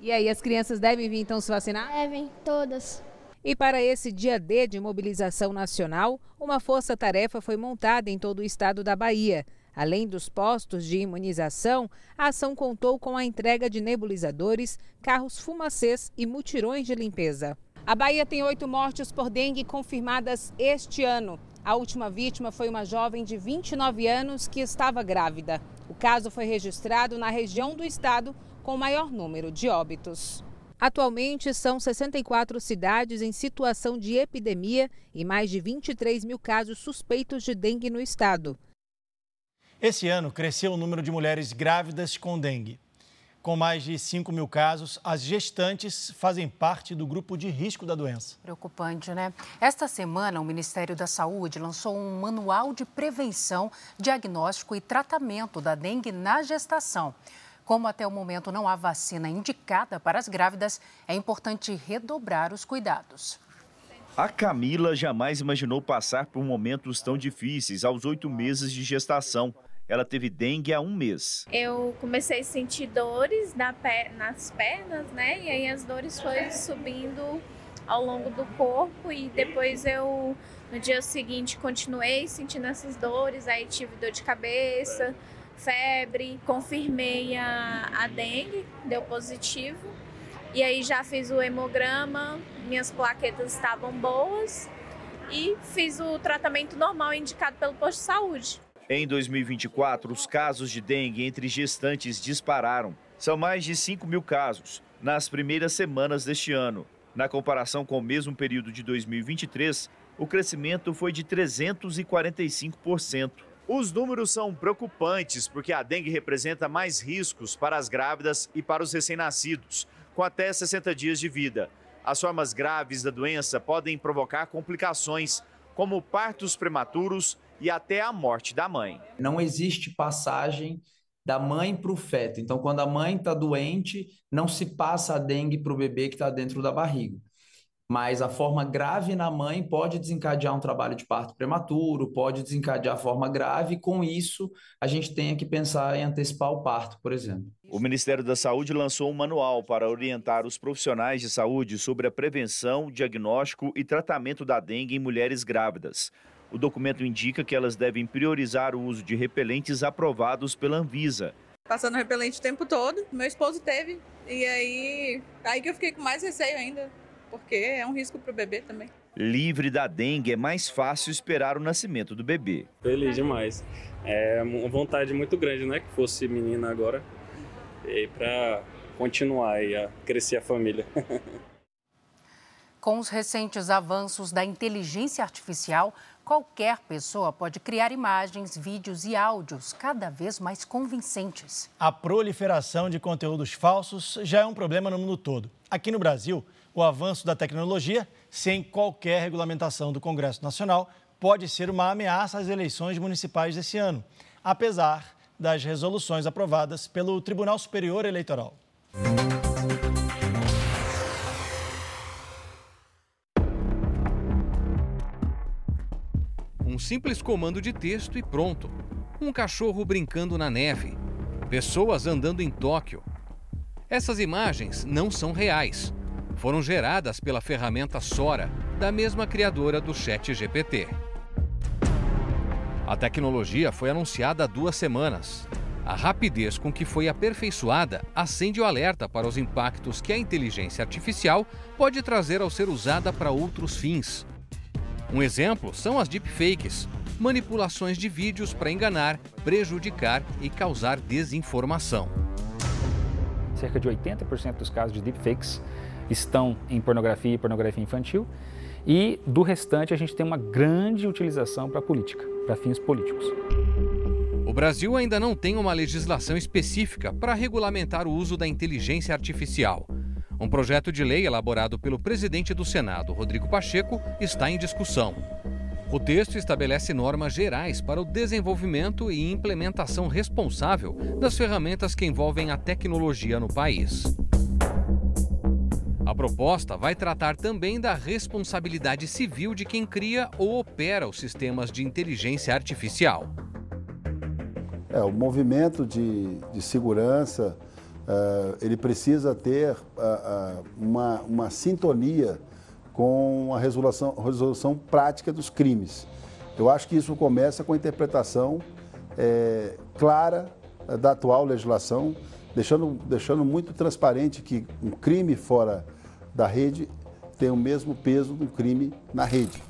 E aí, as crianças devem vir então se vacinar? Devem, todas. E para esse dia D de mobilização nacional, uma força-tarefa foi montada em todo o estado da Bahia. Além dos postos de imunização, a ação contou com a entrega de nebulizadores, carros fumacês e mutirões de limpeza. A Bahia tem oito mortes por dengue confirmadas este ano. A última vítima foi uma jovem de 29 anos que estava grávida. O caso foi registrado na região do estado com maior número de óbitos. Atualmente, são 64 cidades em situação de epidemia e mais de 23 mil casos suspeitos de dengue no estado. Esse ano cresceu o número de mulheres grávidas com dengue. Com mais de 5 mil casos, as gestantes fazem parte do grupo de risco da doença. Preocupante, né? Esta semana, o Ministério da Saúde lançou um manual de prevenção, diagnóstico e tratamento da dengue na gestação. Como até o momento não há vacina indicada para as grávidas, é importante redobrar os cuidados. A Camila jamais imaginou passar por momentos tão difíceis aos oito meses de gestação. Ela teve dengue há um mês. Eu comecei a sentir dores na nas pernas, né? E aí as dores foram subindo ao longo do corpo e depois eu no dia seguinte continuei sentindo essas dores, aí tive dor de cabeça, febre, confirmei a, a dengue, deu positivo. E aí já fiz o hemograma, minhas plaquetas estavam boas e fiz o tratamento normal indicado pelo posto de saúde. Em 2024, os casos de dengue entre gestantes dispararam. São mais de 5 mil casos nas primeiras semanas deste ano. Na comparação com o mesmo período de 2023, o crescimento foi de 345%. Os números são preocupantes porque a dengue representa mais riscos para as grávidas e para os recém-nascidos com até 60 dias de vida. As formas graves da doença podem provocar complicações, como partos prematuros e até a morte da mãe. Não existe passagem da mãe para o feto. Então, quando a mãe está doente, não se passa a dengue para o bebê que está dentro da barriga. Mas a forma grave na mãe pode desencadear um trabalho de parto prematuro, pode desencadear a forma grave, e com isso a gente tem que pensar em antecipar o parto, por exemplo. O Ministério da Saúde lançou um manual para orientar os profissionais de saúde sobre a prevenção, diagnóstico e tratamento da dengue em mulheres grávidas. O documento indica que elas devem priorizar o uso de repelentes aprovados pela Anvisa. Passando repelente o tempo todo, meu esposo teve, e aí, aí que eu fiquei com mais receio ainda porque é um risco para o bebê também. Livre da dengue, é mais fácil esperar o nascimento do bebê. Feliz demais. É uma vontade muito grande, né? Que fosse menina agora. E para continuar e a crescer a família. Com os recentes avanços da inteligência artificial, qualquer pessoa pode criar imagens, vídeos e áudios cada vez mais convincentes. A proliferação de conteúdos falsos já é um problema no mundo todo. Aqui no Brasil, o avanço da tecnologia, sem qualquer regulamentação do Congresso Nacional, pode ser uma ameaça às eleições municipais desse ano, apesar das resoluções aprovadas pelo Tribunal Superior Eleitoral. Simples comando de texto e pronto. Um cachorro brincando na neve. Pessoas andando em Tóquio. Essas imagens não são reais foram geradas pela ferramenta Sora, da mesma criadora do Chat GPT. A tecnologia foi anunciada há duas semanas. A rapidez com que foi aperfeiçoada acende o alerta para os impactos que a inteligência artificial pode trazer ao ser usada para outros fins. Um exemplo são as deepfakes, manipulações de vídeos para enganar, prejudicar e causar desinformação. Cerca de 80% dos casos de deepfakes estão em pornografia e pornografia infantil. E do restante, a gente tem uma grande utilização para política, para fins políticos. O Brasil ainda não tem uma legislação específica para regulamentar o uso da inteligência artificial. Um projeto de lei elaborado pelo presidente do Senado, Rodrigo Pacheco, está em discussão. O texto estabelece normas gerais para o desenvolvimento e implementação responsável das ferramentas que envolvem a tecnologia no país. A proposta vai tratar também da responsabilidade civil de quem cria ou opera os sistemas de inteligência artificial. É, o movimento de, de segurança uh, ele precisa ter uh, uh, uma, uma sintonia com a resolução, resolução prática dos crimes. Eu acho que isso começa com a interpretação é, clara da atual legislação, deixando, deixando muito transparente que um crime fora da rede tem o mesmo peso do crime na rede.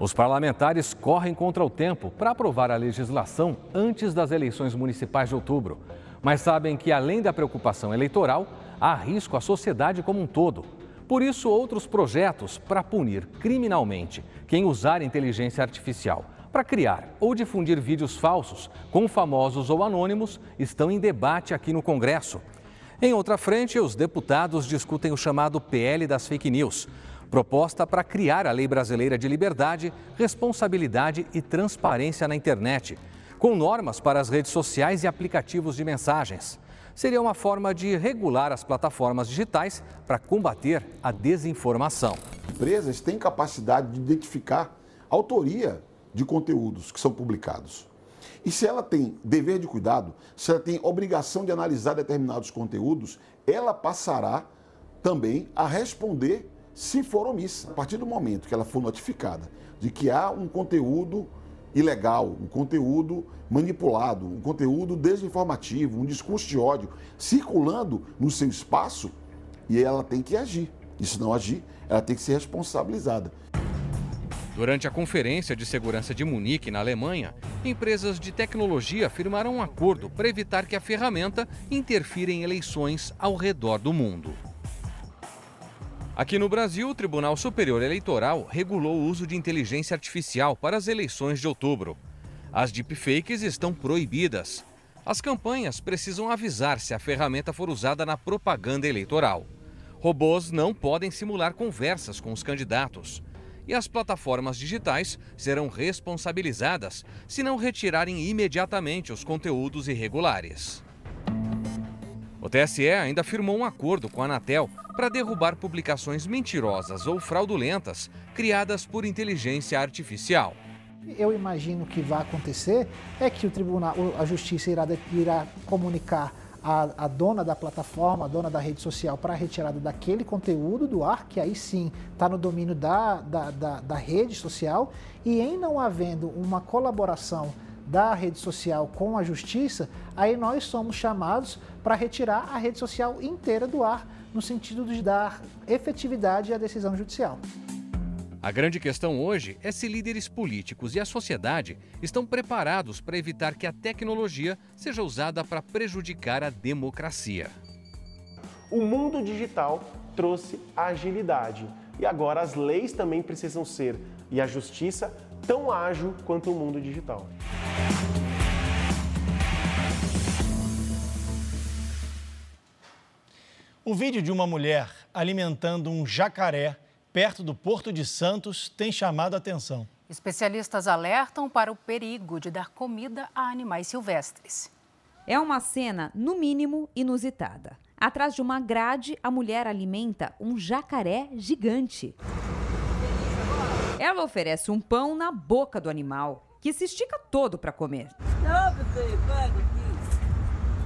Os parlamentares correm contra o tempo para aprovar a legislação antes das eleições municipais de outubro. Mas sabem que, além da preocupação eleitoral, há risco à sociedade como um todo. Por isso, outros projetos para punir criminalmente quem usar inteligência artificial para criar ou difundir vídeos falsos com famosos ou anônimos estão em debate aqui no Congresso. Em outra frente, os deputados discutem o chamado PL das fake news, proposta para criar a Lei Brasileira de Liberdade, Responsabilidade e Transparência na Internet, com normas para as redes sociais e aplicativos de mensagens. Seria uma forma de regular as plataformas digitais para combater a desinformação. empresas têm capacidade de identificar autoria de conteúdos que são publicados. E se ela tem dever de cuidado, se ela tem obrigação de analisar determinados conteúdos, ela passará também a responder se for omissa. A partir do momento que ela for notificada de que há um conteúdo ilegal, um conteúdo manipulado, um conteúdo desinformativo, um discurso de ódio circulando no seu espaço, e ela tem que agir. E se não agir, ela tem que ser responsabilizada. Durante a Conferência de Segurança de Munique, na Alemanha, empresas de tecnologia firmaram um acordo para evitar que a ferramenta interfira em eleições ao redor do mundo. Aqui no Brasil, o Tribunal Superior Eleitoral regulou o uso de inteligência artificial para as eleições de outubro. As deepfakes estão proibidas. As campanhas precisam avisar se a ferramenta for usada na propaganda eleitoral. Robôs não podem simular conversas com os candidatos. E as plataformas digitais serão responsabilizadas se não retirarem imediatamente os conteúdos irregulares. O TSE ainda firmou um acordo com a Anatel para derrubar publicações mentirosas ou fraudulentas criadas por inteligência artificial. Eu imagino que vai acontecer é que o tribunal, a justiça irá, irá comunicar a, a, dona da plataforma, a dona da rede social, para a retirada daquele conteúdo do ar, que aí sim está no domínio da, da, da, da rede social, e em não havendo uma colaboração da rede social com a justiça, aí nós somos chamados para retirar a rede social inteira do ar, no sentido de dar efetividade à decisão judicial. A grande questão hoje é se líderes políticos e a sociedade estão preparados para evitar que a tecnologia seja usada para prejudicar a democracia. O mundo digital trouxe agilidade e agora as leis também precisam ser e a justiça tão ágil quanto o mundo digital. O vídeo de uma mulher alimentando um jacaré perto do Porto de Santos tem chamado a atenção. Especialistas alertam para o perigo de dar comida a animais silvestres. É uma cena, no mínimo, inusitada. Atrás de uma grade, a mulher alimenta um jacaré gigante. Ela oferece um pão na boca do animal, que se estica todo para comer.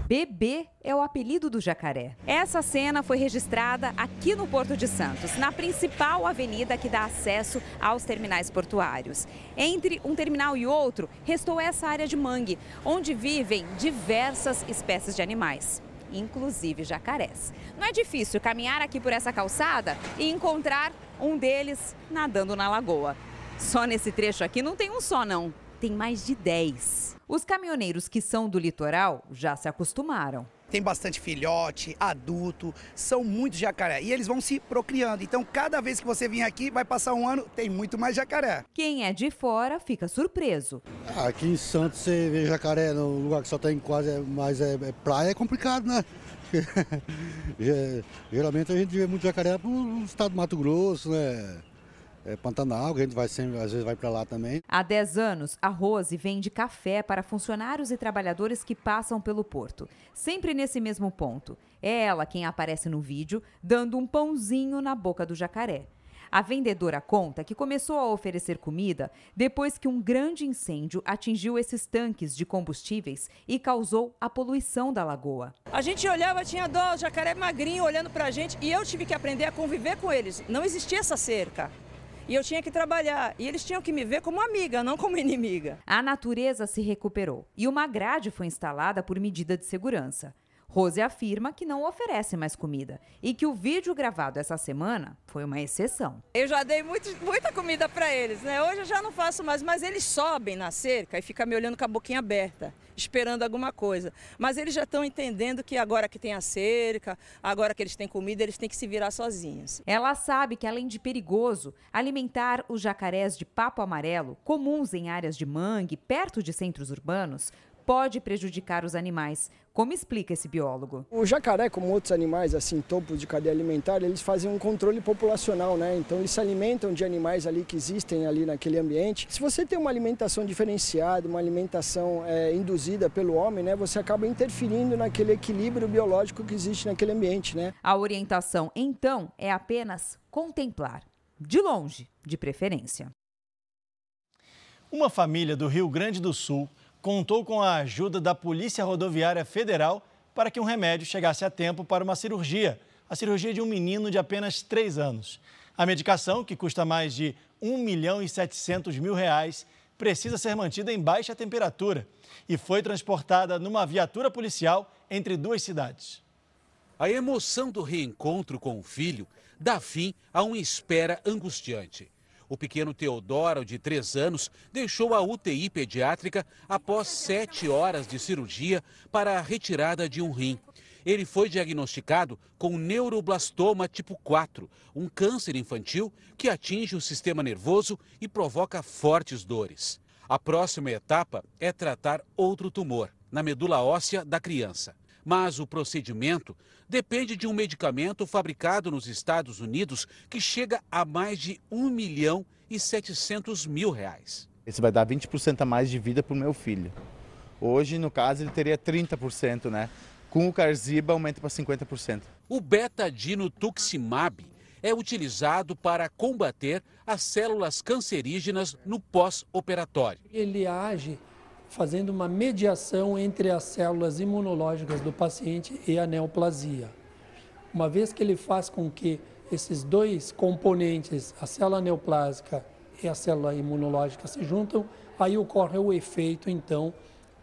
Bebê é o apelido do jacaré. Essa cena foi registrada aqui no Porto de Santos, na principal avenida que dá acesso aos terminais portuários. Entre um terminal e outro, restou essa área de mangue, onde vivem diversas espécies de animais inclusive jacarés. Não é difícil caminhar aqui por essa calçada e encontrar um deles nadando na lagoa. Só nesse trecho aqui não tem um só, não. Tem mais de 10. Os caminhoneiros que são do litoral já se acostumaram. Tem bastante filhote, adulto, são muitos jacaré e eles vão se procriando. Então, cada vez que você vir aqui, vai passar um ano, tem muito mais jacaré. Quem é de fora fica surpreso. Aqui em Santos, você vê jacaré no lugar que só tem quase mais é, é praia, é complicado, né? Geralmente a gente vê muito jacaré no estado do Mato Grosso, né? É, Pantanal, que a gente vai sempre, às vezes vai para lá também. Há 10 anos, a Rose vende café para funcionários e trabalhadores que passam pelo porto, sempre nesse mesmo ponto. É ela quem aparece no vídeo, dando um pãozinho na boca do jacaré. A vendedora conta que começou a oferecer comida depois que um grande incêndio atingiu esses tanques de combustíveis e causou a poluição da lagoa. A gente olhava, tinha dó, jacaré magrinho olhando para a gente e eu tive que aprender a conviver com eles. Não existia essa cerca. E eu tinha que trabalhar. E eles tinham que me ver como amiga, não como inimiga. A natureza se recuperou e uma grade foi instalada por medida de segurança. Rose afirma que não oferece mais comida e que o vídeo gravado essa semana foi uma exceção. Eu já dei muito, muita comida para eles, né? Hoje eu já não faço mais, mas eles sobem na cerca e ficam me olhando com a boquinha aberta, esperando alguma coisa. Mas eles já estão entendendo que agora que tem a cerca, agora que eles têm comida, eles têm que se virar sozinhos. Ela sabe que além de perigoso, alimentar os jacarés de papo amarelo, comuns em áreas de mangue, perto de centros urbanos, pode prejudicar os animais, como explica esse biólogo. O jacaré, como outros animais, assim, topo de cadeia alimentar, eles fazem um controle populacional, né? Então eles se alimentam de animais ali que existem ali naquele ambiente. Se você tem uma alimentação diferenciada, uma alimentação é, induzida pelo homem, né? Você acaba interferindo naquele equilíbrio biológico que existe naquele ambiente, né? A orientação, então, é apenas contemplar de longe, de preferência. Uma família do Rio Grande do Sul contou com a ajuda da Polícia Rodoviária Federal para que um remédio chegasse a tempo para uma cirurgia, a cirurgia de um menino de apenas 3 anos. A medicação, que custa mais de 1 milhão e 700 mil reais, precisa ser mantida em baixa temperatura e foi transportada numa viatura policial entre duas cidades. A emoção do reencontro com o filho dá fim a uma espera angustiante. O pequeno Teodoro, de 3 anos, deixou a UTI pediátrica após sete horas de cirurgia para a retirada de um rim. Ele foi diagnosticado com neuroblastoma tipo 4, um câncer infantil que atinge o sistema nervoso e provoca fortes dores. A próxima etapa é tratar outro tumor, na medula óssea da criança. Mas o procedimento depende de um medicamento fabricado nos Estados Unidos que chega a mais de 1 milhão e 700 mil reais. Esse vai dar 20% a mais de vida para o meu filho. Hoje, no caso, ele teria 30%, né? Com o Carziba aumenta para 50%. O betadino tuximab é utilizado para combater as células cancerígenas no pós-operatório. Ele age fazendo uma mediação entre as células imunológicas do paciente e a neoplasia. Uma vez que ele faz com que esses dois componentes, a célula neoplásica e a célula imunológica, se juntam, aí ocorre o efeito, então,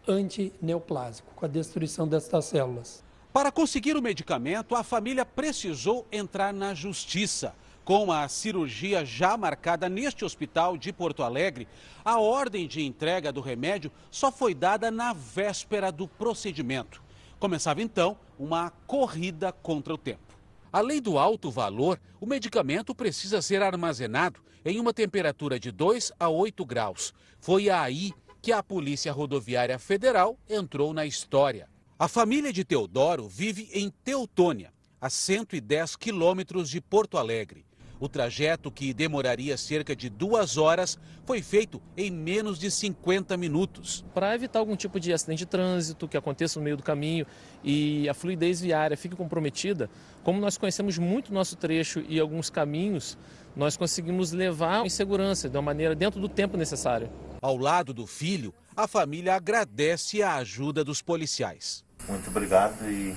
antineoplásico, com a destruição destas células. Para conseguir o medicamento, a família precisou entrar na justiça. Com a cirurgia já marcada neste hospital de Porto Alegre, a ordem de entrega do remédio só foi dada na véspera do procedimento. Começava então uma corrida contra o tempo. Além do alto valor, o medicamento precisa ser armazenado em uma temperatura de 2 a 8 graus. Foi aí que a Polícia Rodoviária Federal entrou na história. A família de Teodoro vive em Teutônia, a 110 quilômetros de Porto Alegre. O trajeto, que demoraria cerca de duas horas, foi feito em menos de 50 minutos. Para evitar algum tipo de acidente de trânsito que aconteça no meio do caminho e a fluidez viária fique comprometida, como nós conhecemos muito nosso trecho e alguns caminhos, nós conseguimos levar em segurança, de uma maneira dentro do tempo necessário. Ao lado do filho, a família agradece a ajuda dos policiais. Muito obrigado e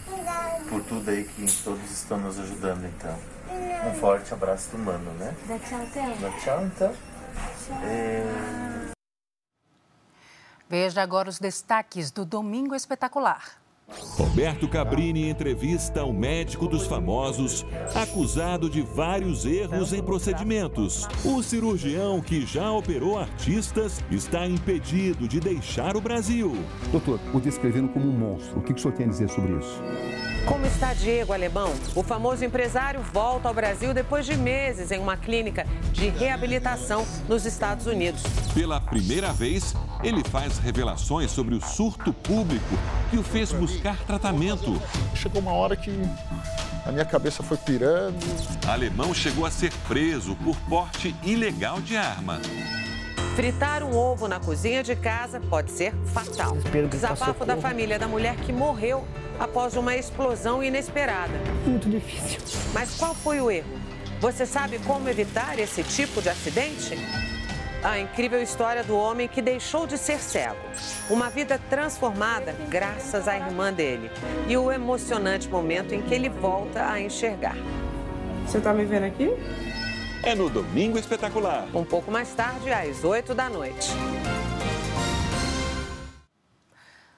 por tudo aí que todos estão nos ajudando, então. Um forte abraço do mano, né? Dá tchau, Theo. Dá tchau, então. É... Veja agora os destaques do Domingo Espetacular. Roberto Cabrini entrevista o médico dos famosos, acusado de vários erros em procedimentos. O cirurgião que já operou artistas está impedido de deixar o Brasil. Doutor, o descrevendo como um monstro, o que o senhor tem a dizer sobre isso? Como está Diego Alemão? O famoso empresário volta ao Brasil depois de meses em uma clínica de reabilitação nos Estados Unidos. Pela primeira vez, ele faz revelações sobre o surto público que o fez buscar tratamento. Chegou uma hora que a minha cabeça foi pirando. Alemão chegou a ser preso por porte ilegal de arma. Fritar um ovo na cozinha de casa pode ser fatal. Desabafo da família da mulher que morreu após uma explosão inesperada. Muito difícil. Mas qual foi o erro? Você sabe como evitar esse tipo de acidente? A incrível história do homem que deixou de ser cego. Uma vida transformada graças à irmã dele. E o emocionante momento em que ele volta a enxergar. Você tá me vendo aqui? É no Domingo Espetacular. Um pouco mais tarde, às 8 da noite.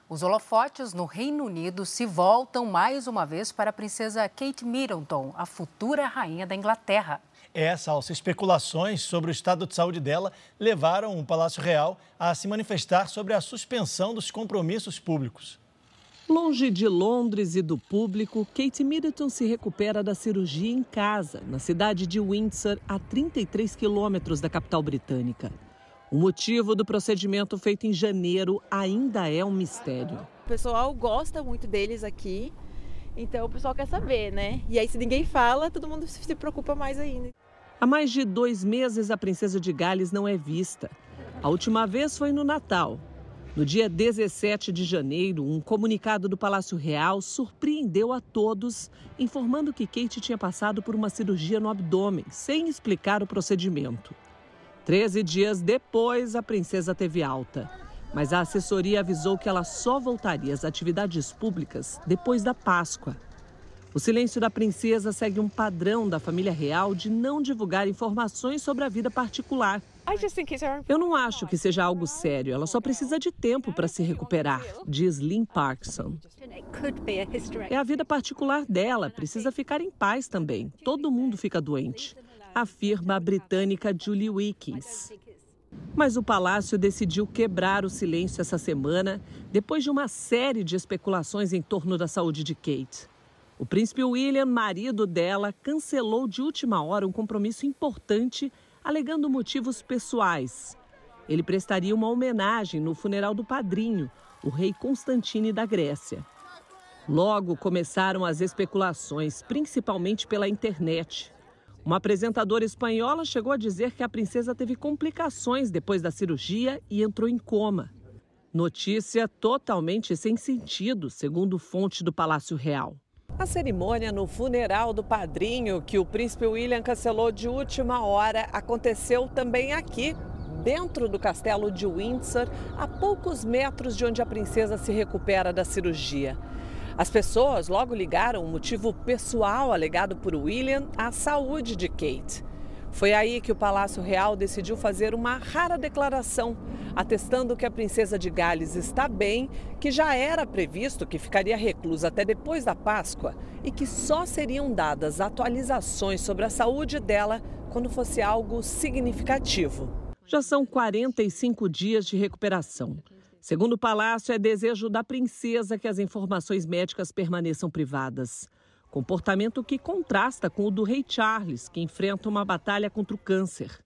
Os holofotes no Reino Unido se voltam mais uma vez para a princesa Kate Middleton, a futura rainha da Inglaterra. Essa alça especulações sobre o estado de saúde dela levaram o Palácio Real a se manifestar sobre a suspensão dos compromissos públicos. Longe de Londres e do público, Kate Middleton se recupera da cirurgia em casa, na cidade de Windsor, a 33 quilômetros da capital britânica. O motivo do procedimento feito em janeiro ainda é um mistério. O pessoal gosta muito deles aqui, então o pessoal quer saber, né? E aí, se ninguém fala, todo mundo se preocupa mais ainda. Há mais de dois meses, a princesa de Gales não é vista. A última vez foi no Natal. No dia 17 de janeiro, um comunicado do Palácio Real surpreendeu a todos, informando que Kate tinha passado por uma cirurgia no abdômen, sem explicar o procedimento. Treze dias depois, a princesa teve alta. Mas a assessoria avisou que ela só voltaria às atividades públicas depois da Páscoa. O silêncio da princesa segue um padrão da família real de não divulgar informações sobre a vida particular. Eu não acho que seja algo sério, ela só precisa de tempo para se recuperar, diz Lynn Parkinson. É a vida particular dela, precisa ficar em paz também. Todo mundo fica doente, afirma a britânica Julie Wickens. Mas o palácio decidiu quebrar o silêncio essa semana, depois de uma série de especulações em torno da saúde de Kate. O príncipe William, marido dela, cancelou de última hora um compromisso importante alegando motivos pessoais. Ele prestaria uma homenagem no funeral do padrinho, o rei Constantine da Grécia. Logo começaram as especulações, principalmente pela internet. Uma apresentadora espanhola chegou a dizer que a princesa teve complicações depois da cirurgia e entrou em coma. Notícia totalmente sem sentido, segundo fonte do Palácio Real. A cerimônia no funeral do padrinho, que o príncipe William cancelou de última hora, aconteceu também aqui, dentro do castelo de Windsor, a poucos metros de onde a princesa se recupera da cirurgia. As pessoas logo ligaram o motivo pessoal alegado por William à saúde de Kate. Foi aí que o Palácio Real decidiu fazer uma rara declaração, atestando que a princesa de Gales está bem, que já era previsto que ficaria reclusa até depois da Páscoa e que só seriam dadas atualizações sobre a saúde dela quando fosse algo significativo. Já são 45 dias de recuperação. Segundo o Palácio, é desejo da princesa que as informações médicas permaneçam privadas. Comportamento que contrasta com o do rei Charles, que enfrenta uma batalha contra o câncer.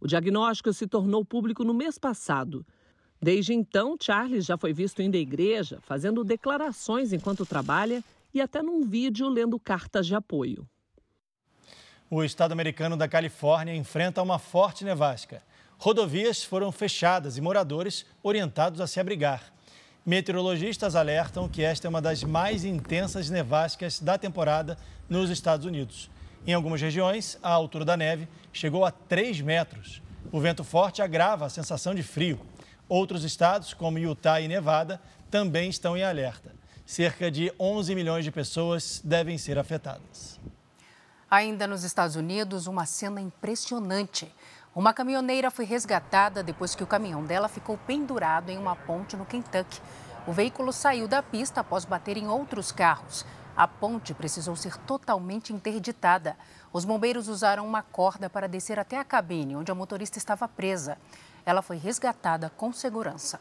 O diagnóstico se tornou público no mês passado. Desde então, Charles já foi visto indo à igreja, fazendo declarações enquanto trabalha e até num vídeo lendo cartas de apoio. O estado americano da Califórnia enfrenta uma forte nevasca. Rodovias foram fechadas e moradores orientados a se abrigar. Meteorologistas alertam que esta é uma das mais intensas nevascas da temporada nos Estados Unidos. Em algumas regiões, a altura da neve chegou a 3 metros. O vento forte agrava a sensação de frio. Outros estados, como Utah e Nevada, também estão em alerta. Cerca de 11 milhões de pessoas devem ser afetadas. Ainda nos Estados Unidos, uma cena impressionante. Uma caminhoneira foi resgatada depois que o caminhão dela ficou pendurado em uma ponte no Kentucky. O veículo saiu da pista após bater em outros carros. A ponte precisou ser totalmente interditada. Os bombeiros usaram uma corda para descer até a cabine, onde a motorista estava presa. Ela foi resgatada com segurança.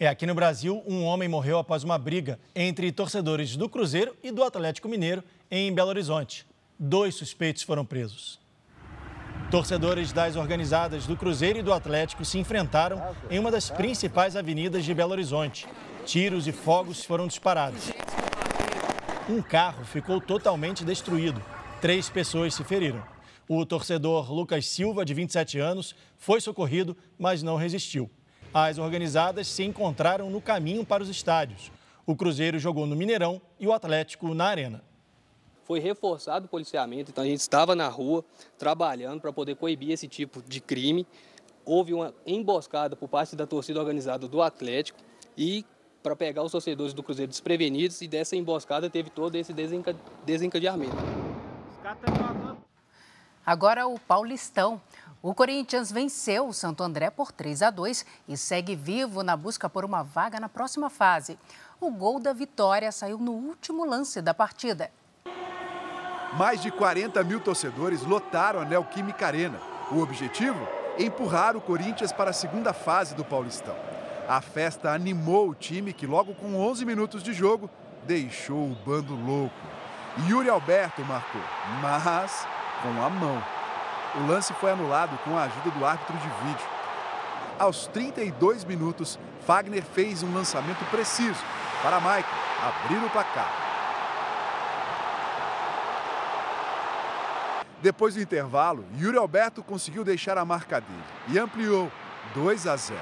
É, aqui no Brasil, um homem morreu após uma briga entre torcedores do Cruzeiro e do Atlético Mineiro em Belo Horizonte. Dois suspeitos foram presos. Torcedores das organizadas do Cruzeiro e do Atlético se enfrentaram em uma das principais avenidas de Belo Horizonte. Tiros e fogos foram disparados. Um carro ficou totalmente destruído. Três pessoas se feriram. O torcedor Lucas Silva, de 27 anos, foi socorrido, mas não resistiu. As organizadas se encontraram no caminho para os estádios. O Cruzeiro jogou no Mineirão e o Atlético na Arena foi reforçado o policiamento, então a gente estava na rua trabalhando para poder coibir esse tipo de crime. Houve uma emboscada por parte da torcida organizada do Atlético e para pegar os torcedores do Cruzeiro desprevenidos e dessa emboscada teve todo esse desencadeamento. Agora o Paulistão. O Corinthians venceu o Santo André por 3 a 2 e segue vivo na busca por uma vaga na próxima fase. O gol da vitória saiu no último lance da partida. Mais de 40 mil torcedores lotaram a Neoquímica Arena. O objetivo? Empurrar o Corinthians para a segunda fase do Paulistão. A festa animou o time que, logo com 11 minutos de jogo, deixou o bando louco. Yuri Alberto marcou, mas com a mão. O lance foi anulado com a ajuda do árbitro de vídeo. Aos 32 minutos, Fagner fez um lançamento preciso para Michael abrir o placar. Depois do intervalo, Yuri Alberto conseguiu deixar a marca dele e ampliou 2 a 0.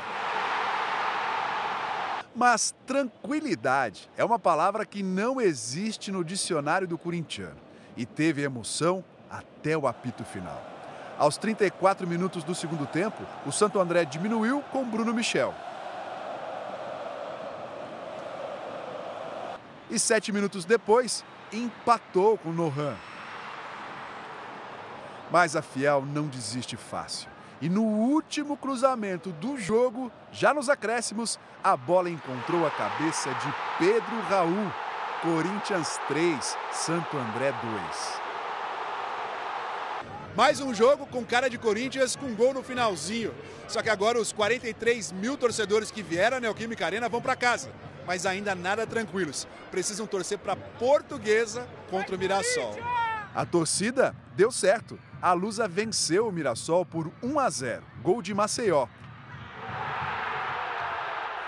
Mas tranquilidade é uma palavra que não existe no dicionário do corintiano e teve emoção até o apito final. Aos 34 minutos do segundo tempo, o Santo André diminuiu com Bruno Michel. E sete minutos depois, empatou com Nohan. Mas a Fiel não desiste fácil. E no último cruzamento do jogo, já nos acréscimos, a bola encontrou a cabeça de Pedro Raul. Corinthians 3, Santo André 2. Mais um jogo com cara de Corinthians com gol no finalzinho. Só que agora os 43 mil torcedores que vieram à Neoquímica Arena vão para casa. Mas ainda nada tranquilos. Precisam torcer para Portuguesa contra o Mirassol. A torcida deu certo. A Lusa venceu o Mirassol por 1 a 0. Gol de Maceió.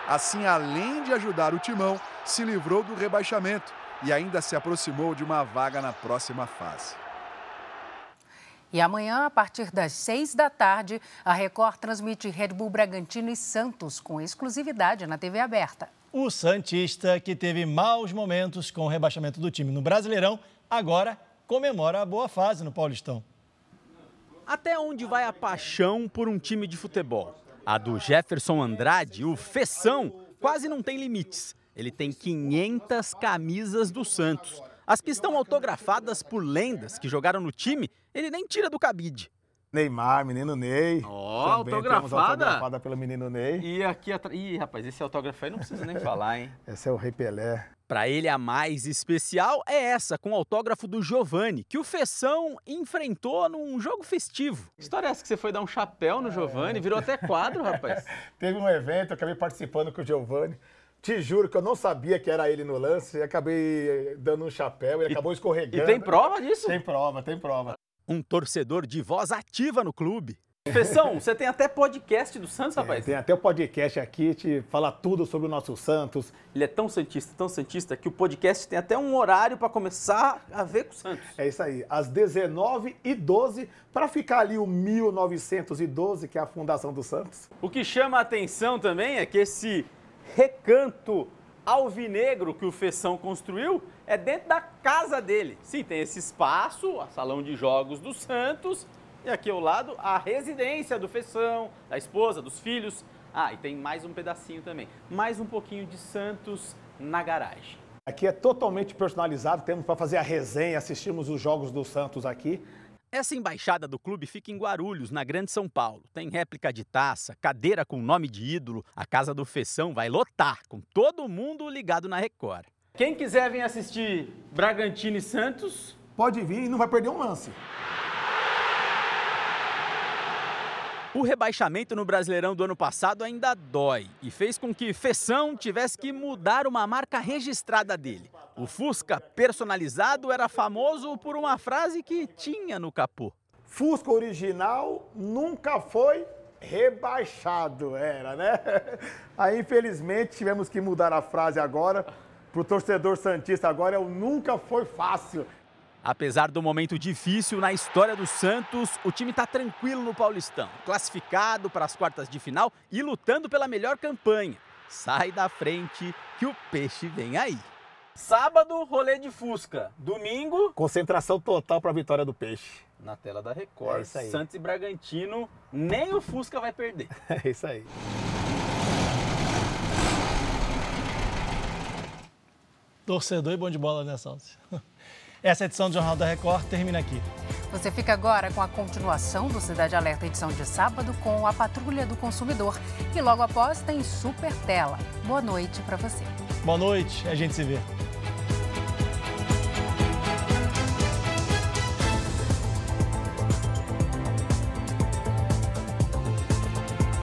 Assim, além de ajudar o Timão, se livrou do rebaixamento e ainda se aproximou de uma vaga na próxima fase. E amanhã, a partir das seis da tarde, a Record transmite Red Bull Bragantino e Santos com exclusividade na TV aberta. O Santista, que teve maus momentos com o rebaixamento do time no Brasileirão, agora comemora a boa fase no Paulistão. Até onde vai a paixão por um time de futebol? A do Jefferson Andrade, o Feção, quase não tem limites. Ele tem 500 camisas do Santos. As que estão autografadas por lendas que jogaram no time, ele nem tira do cabide. Neymar, menino Ney. Ó, oh, autografada. autografada pelo menino Ney. E aqui atrás. Ih, rapaz, esse autógrafo aí não precisa nem falar, hein? Esse é o Rei Pelé. Para ele, a mais especial é essa, com o autógrafo do Giovani, que o Fessão enfrentou num jogo festivo. Que história é essa que você foi dar um chapéu no Giovani? Virou até quadro, rapaz. Teve um evento, eu acabei participando com o Giovani. Te juro que eu não sabia que era ele no lance, e acabei dando um chapéu, ele e, acabou escorregando. E tem prova disso? Tem prova, tem prova. Um torcedor de voz ativa no clube. Fessão, você tem até podcast do Santos, rapaz? tem até o podcast aqui, te fala tudo sobre o nosso Santos. Ele é tão santista, tão santista, que o podcast tem até um horário para começar a ver com o Santos. É isso aí, às 19h12, para ficar ali o 1912, que é a fundação do Santos. O que chama a atenção também é que esse recanto alvinegro que o Fessão construiu é dentro da casa dele. Sim, tem esse espaço, a salão de jogos do Santos, e aqui ao lado a residência do Fessão, da esposa, dos filhos. Ah, e tem mais um pedacinho também. Mais um pouquinho de Santos na garagem. Aqui é totalmente personalizado, temos para fazer a resenha, assistimos os jogos do Santos aqui. Essa embaixada do clube fica em Guarulhos, na Grande São Paulo. Tem réplica de taça, cadeira com nome de ídolo. A casa do Fessão vai lotar, com todo mundo ligado na Record. Quem quiser vir assistir Bragantino e Santos, pode vir e não vai perder um lance. O rebaixamento no Brasileirão do ano passado ainda dói e fez com que Fessão tivesse que mudar uma marca registrada dele. O Fusca personalizado era famoso por uma frase que tinha no capô. Fusca original nunca foi rebaixado, era, né? Aí, infelizmente, tivemos que mudar a frase agora. Para o torcedor Santista agora é o nunca foi fácil. Apesar do momento difícil na história do Santos, o time está tranquilo no Paulistão, classificado para as quartas de final e lutando pela melhor campanha. Sai da frente que o peixe vem aí. Sábado, rolê de Fusca. Domingo, concentração total para a vitória do peixe. Na tela da Record. É isso aí. Santos e Bragantino, nem o Fusca vai perder. É isso aí. Torcedor e bom de bola, né, Santos? Essa edição do Jornal da Record termina aqui. Você fica agora com a continuação do Cidade Alerta, edição de sábado, com a Patrulha do Consumidor. E logo após tem Super Tela. Boa noite para você. Boa noite, a gente se vê.